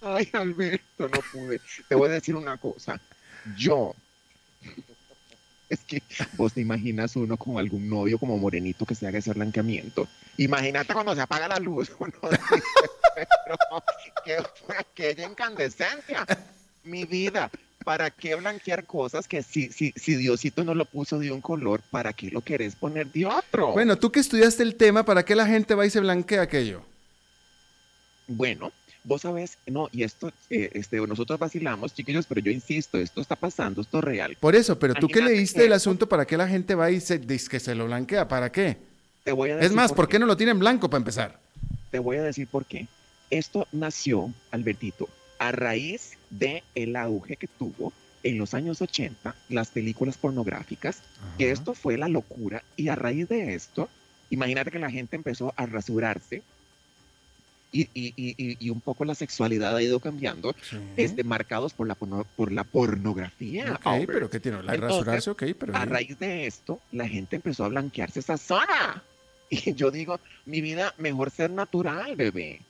Ay, Alberto, no pude. Te voy a decir una cosa. Yo. Es que vos te imaginas uno con algún novio como morenito que se haga ese blanqueamiento. Imagínate cuando se apaga la luz. Uno dice, pero ¿qué aquella incandescencia? Mi vida, ¿para qué blanquear cosas que si, si, si Diosito no lo puso de un color, ¿para qué lo querés poner de otro? Bueno, tú que estudiaste el tema, ¿para qué la gente va y se blanquea aquello? Bueno, vos sabés, no, y esto, eh, este, nosotros vacilamos, chiquillos, pero yo insisto, esto está pasando, esto es real. Por eso, pero tú que leíste que- el asunto, ¿para qué la gente va y se, dice que se lo blanquea? ¿Para qué? Te voy a Es más, ¿por qué no lo tienen blanco para empezar? Te voy a decir por qué. Esto nació, Albertito, a raíz de el auge que tuvo en los años 80 las películas pornográficas, que esto fue la locura, y a raíz de esto, imagínate que la gente empezó a rasurarse y, y- y- y- un poco la sexualidad ha ido cambiando, Sí. este, marcados por la, por la pornografía. Ok, Albert. pero ¿qué tiene? La Entonces, rasurarse, ok, pero... A raíz de esto, la gente empezó a blanquearse esa zona. Y yo digo, mi vida, mejor ser natural, bebé.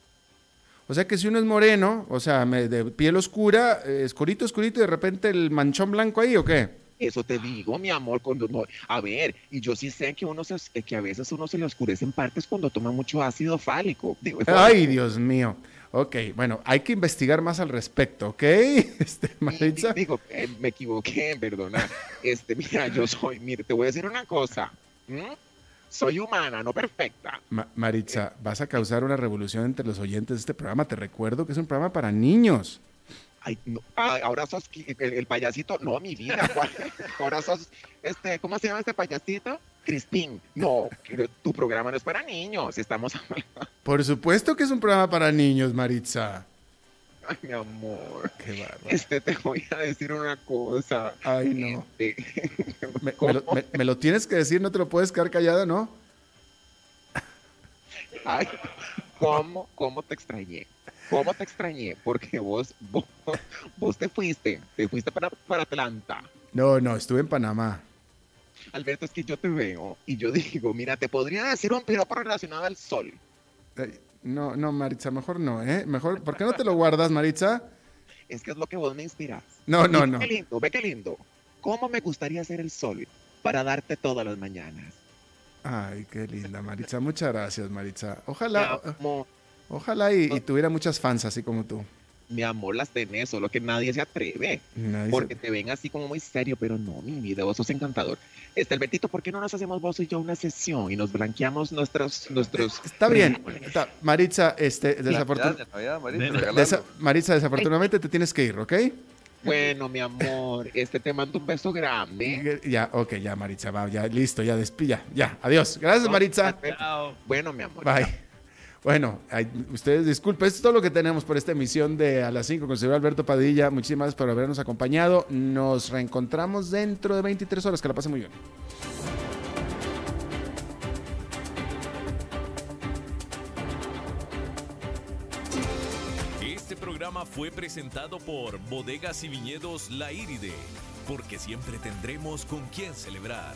O sea que si uno es moreno, o sea, me- de piel oscura, eh, oscurito, oscurito, y de repente el manchón blanco ahí, ¿o qué? Eso te digo, mi amor, cuando no, a ver, y yo sí sé que uno se, que a veces uno se le oscurecen partes cuando toma mucho ácido fálico. Digo, Ay, Dios mío. Ok, bueno, hay que investigar más al respecto, ¿ok? Este, Maritza. digo, eh, me equivoqué, perdona. Este, mira, yo soy, mire, te voy a decir una cosa. Soy humana, no perfecta. Ma- Maritza, vas a causar una revolución entre los oyentes de este programa. Te recuerdo que es un programa para niños. Ay, no, ay, ahora sos el, el payasito. No, mi vida. ¿cuál? Ahora sos, este, ¿cómo se llama este payasito? Crispín. No, tu programa no es para niños. Estamos Por supuesto que es un programa para niños, Maritza. Ay, mi amor. Qué bárbaro. Este, te voy a decir una cosa. Ay, no. Este, Me, me lo, me- me lo tienes que decir, no te lo puedes quedar callada, ¿no? Ay, ¿cómo, cómo te extrañé? ¿Cómo te extrañé? Porque vos, vos, vos te fuiste, te fuiste para, para Atlanta. No, no, estuve en Panamá. Alberto, es que yo te veo y yo digo, mira, te podría decir un piropo relacionado al sol. Ay, No, no, Maritza, mejor no, ¿eh? Mejor, ¿por qué no te lo guardas, Maritza? Es que es lo que vos me inspiras. No, no, Y no. Ve qué lindo, ve qué lindo. ¿Cómo me gustaría ser el sol para darte todas las mañanas? Ay, qué linda, Maritza. Muchas gracias, Maritza. Ojalá, ojalá y, y tuviera muchas fans así como tú. mi amor, las tenés, solo que nadie se atreve. Nadie se- Porque te ven así como muy serio, pero no, mi vida, vos sos encantador. Este, Albertito, ¿por qué no nos hacemos vos y yo una sesión y nos blanqueamos nuestros, nuestros... Está bien. Está- Maritza, este, desafortun- Navidad, Navidad, Marito, Nena. regalando. desa- Maritza, desafortunadamente te tienes que ir, ¿ok? Bueno, mi amor, este, te mando un beso grande. Ya, ok, ya, Maritza, va, ya, listo, ya, despilla, ya, adiós. Gracias, Maritza. Bueno, mi amor. Bye. Bueno, ustedes disculpen, esto es todo lo que tenemos por esta emisión de A las 5 con el señor Alberto Padilla. Muchísimas gracias por habernos acompañado. Nos reencontramos dentro de 23 horas. Que la pasen muy bien. Este programa fue presentado por Bodegas y Viñedos La Iride, porque siempre tendremos con quién celebrar.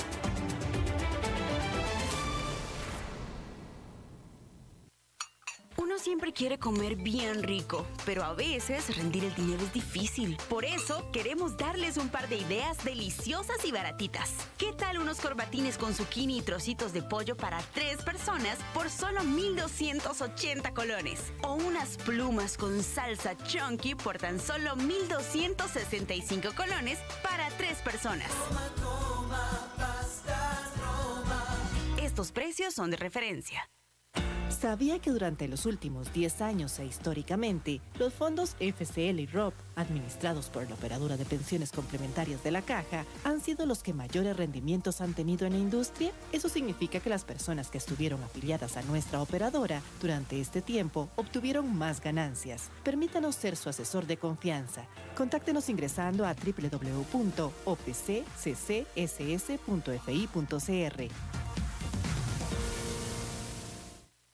Uno siempre quiere comer bien rico, pero a veces rendir el dinero es difícil. Por eso queremos darles un par de ideas deliciosas y baratitas. ¿Qué tal unos corbatines con zucchini y trocitos de pollo para tres personas por solo 1,280 colones? O unas plumas con salsa chunky por tan solo 1,265 colones para tres personas. Estos precios son de referencia. ¿Sabía que durante los últimos 10 años e históricamente, los fondos FCL y ROP, administrados por la operadora de pensiones complementarias de la Caja, han sido los que mayores rendimientos han tenido en la industria? Eso significa que las personas que estuvieron afiliadas a nuestra operadora durante este tiempo obtuvieron más ganancias. Permítanos ser su asesor de confianza. Contáctenos ingresando a www.opccss.fi.cr.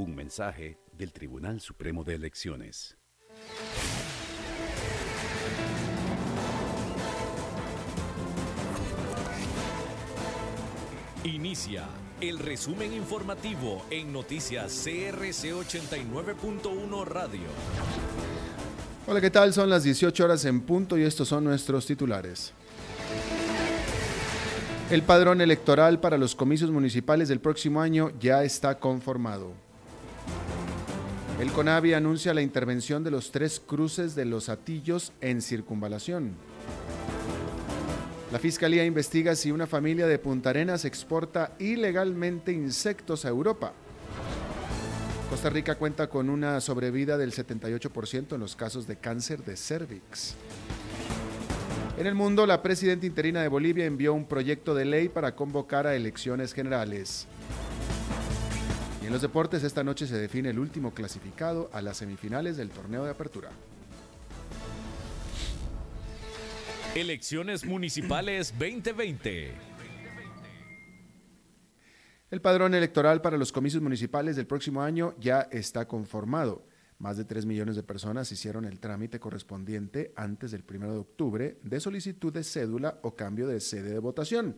Un mensaje del Tribunal Supremo de Elecciones. Inicia el resumen informativo en noticias CRC 89.1 Radio. Hola, ¿qué tal? Son las 18 horas en punto y estos son nuestros titulares. El padrón electoral para los comicios municipales del próximo año ya está conformado. El CONAVI anuncia la intervención de los tres cruces de los Atillos en circunvalación. La Fiscalía investiga si una familia de Punta Arenas exporta ilegalmente insectos a Europa. Costa Rica cuenta con una sobrevida del 78% en los casos de cáncer de cervix. En el mundo, la presidenta interina de Bolivia envió un proyecto de ley para convocar a elecciones generales. En los deportes, esta noche se define el último clasificado a las semifinales del torneo de apertura. Elecciones Municipales 2020. El padrón electoral para los comicios municipales del próximo año ya está conformado. Más de 3 millones de personas hicieron el trámite correspondiente antes del 1 de octubre de solicitud de cédula o cambio de sede de votación.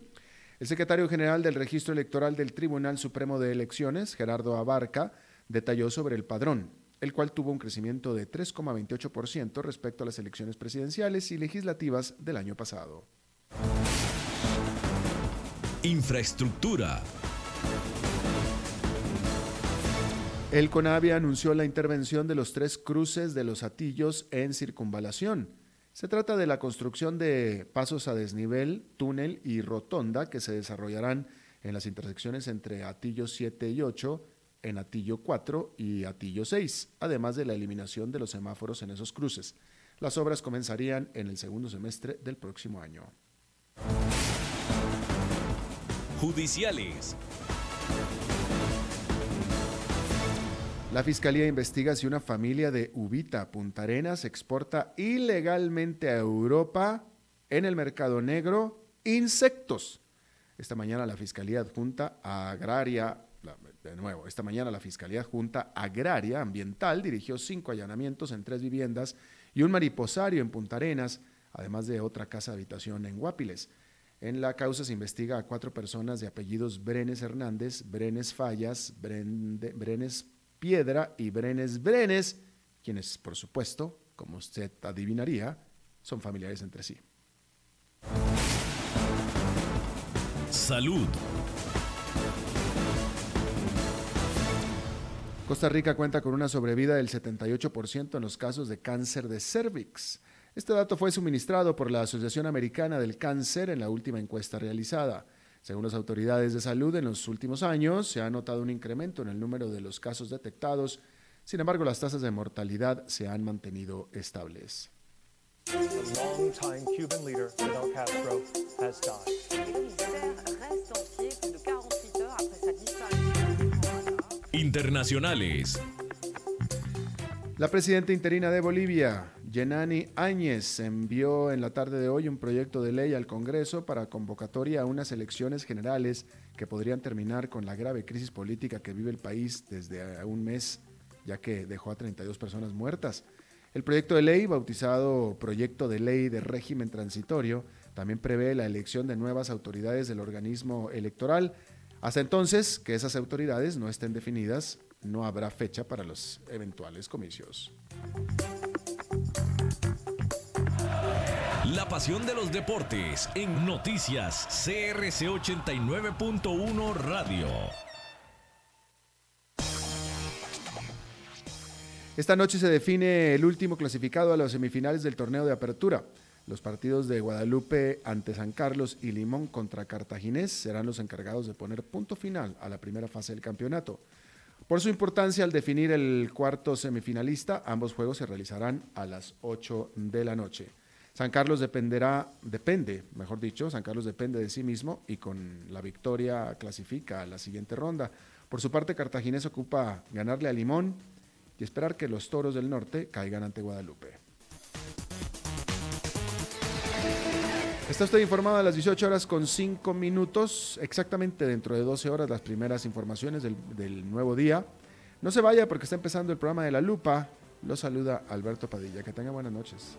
El secretario general del Registro Electoral del Tribunal Supremo de Elecciones, Gerardo Abarca, detalló sobre el padrón, el cual tuvo un crecimiento de 3,28% respecto a las elecciones presidenciales y legislativas del año pasado. Infraestructura. El CONAVI anunció la intervención de los tres cruces de los Atillos en circunvalación. Se trata de la construcción de pasos a desnivel, túnel y rotonda que se desarrollarán en las intersecciones entre Atillo 7 y 8, en Atillo 4 y Atillo 6, además de la eliminación de los semáforos en esos cruces. Las obras comenzarían en el segundo semestre del próximo año. Judiciales. La Fiscalía investiga si una familia de Ubita, Punta Arenas, exporta ilegalmente a Europa en el mercado negro insectos. Esta mañana la Fiscalía Adjunta Agraria, de nuevo, esta mañana la Fiscalía Adjunta Agraria Ambiental dirigió cinco allanamientos en tres viviendas y un mariposario en Punta Arenas, además de otra casa de habitación en Guapiles. En la causa se investiga a cuatro personas de apellidos Brenes Hernández, Brenes Fallas, Brenes Piedra y Brenes Brenes, quienes, por supuesto, como usted adivinaría, son familiares entre sí. Salud. Costa Rica cuenta con una sobrevida del 78% en los casos de cáncer de cervix. Este dato fue suministrado por la Asociación Americana del Cáncer en la última encuesta realizada. Según las autoridades de salud, en los últimos años se ha notado un incremento en el número de los casos detectados. Sin embargo, las tasas de mortalidad se han mantenido estables. Internacionales. La presidenta interina de Bolivia, Yenani Áñez envió en la tarde de hoy un proyecto de ley al Congreso para convocatoria a unas elecciones generales que podrían terminar con la grave crisis política que vive el país desde un mes, ya que dejó a 32 personas muertas. El proyecto de ley, bautizado Proyecto de Ley de Régimen Transitorio, también prevé la elección de nuevas autoridades del organismo electoral. Hasta entonces, que esas autoridades no estén definidas, no habrá fecha para los eventuales comicios. Pasión de los deportes en noticias CRC 89.1 Radio. Esta noche se define el último clasificado a las semifinales del torneo de apertura. Los partidos de Guadalupe ante San Carlos y Limón contra Cartaginés serán los encargados de poner punto final a la primera fase del campeonato. Por su importancia al definir el cuarto semifinalista, ambos juegos se realizarán a las 8 de la noche. San Carlos dependerá, depende, mejor dicho, San Carlos depende de sí mismo y con la victoria clasifica a la siguiente ronda. Por su parte, Cartaginés ocupa ganarle a Limón y esperar que los toros del norte caigan ante Guadalupe. Está usted informado a las 18 horas con 5 minutos, exactamente dentro de 12 horas las primeras informaciones del, del nuevo día. No se vaya porque está empezando el programa de La Lupa. Lo saluda Alberto Padilla. Que tenga buenas noches.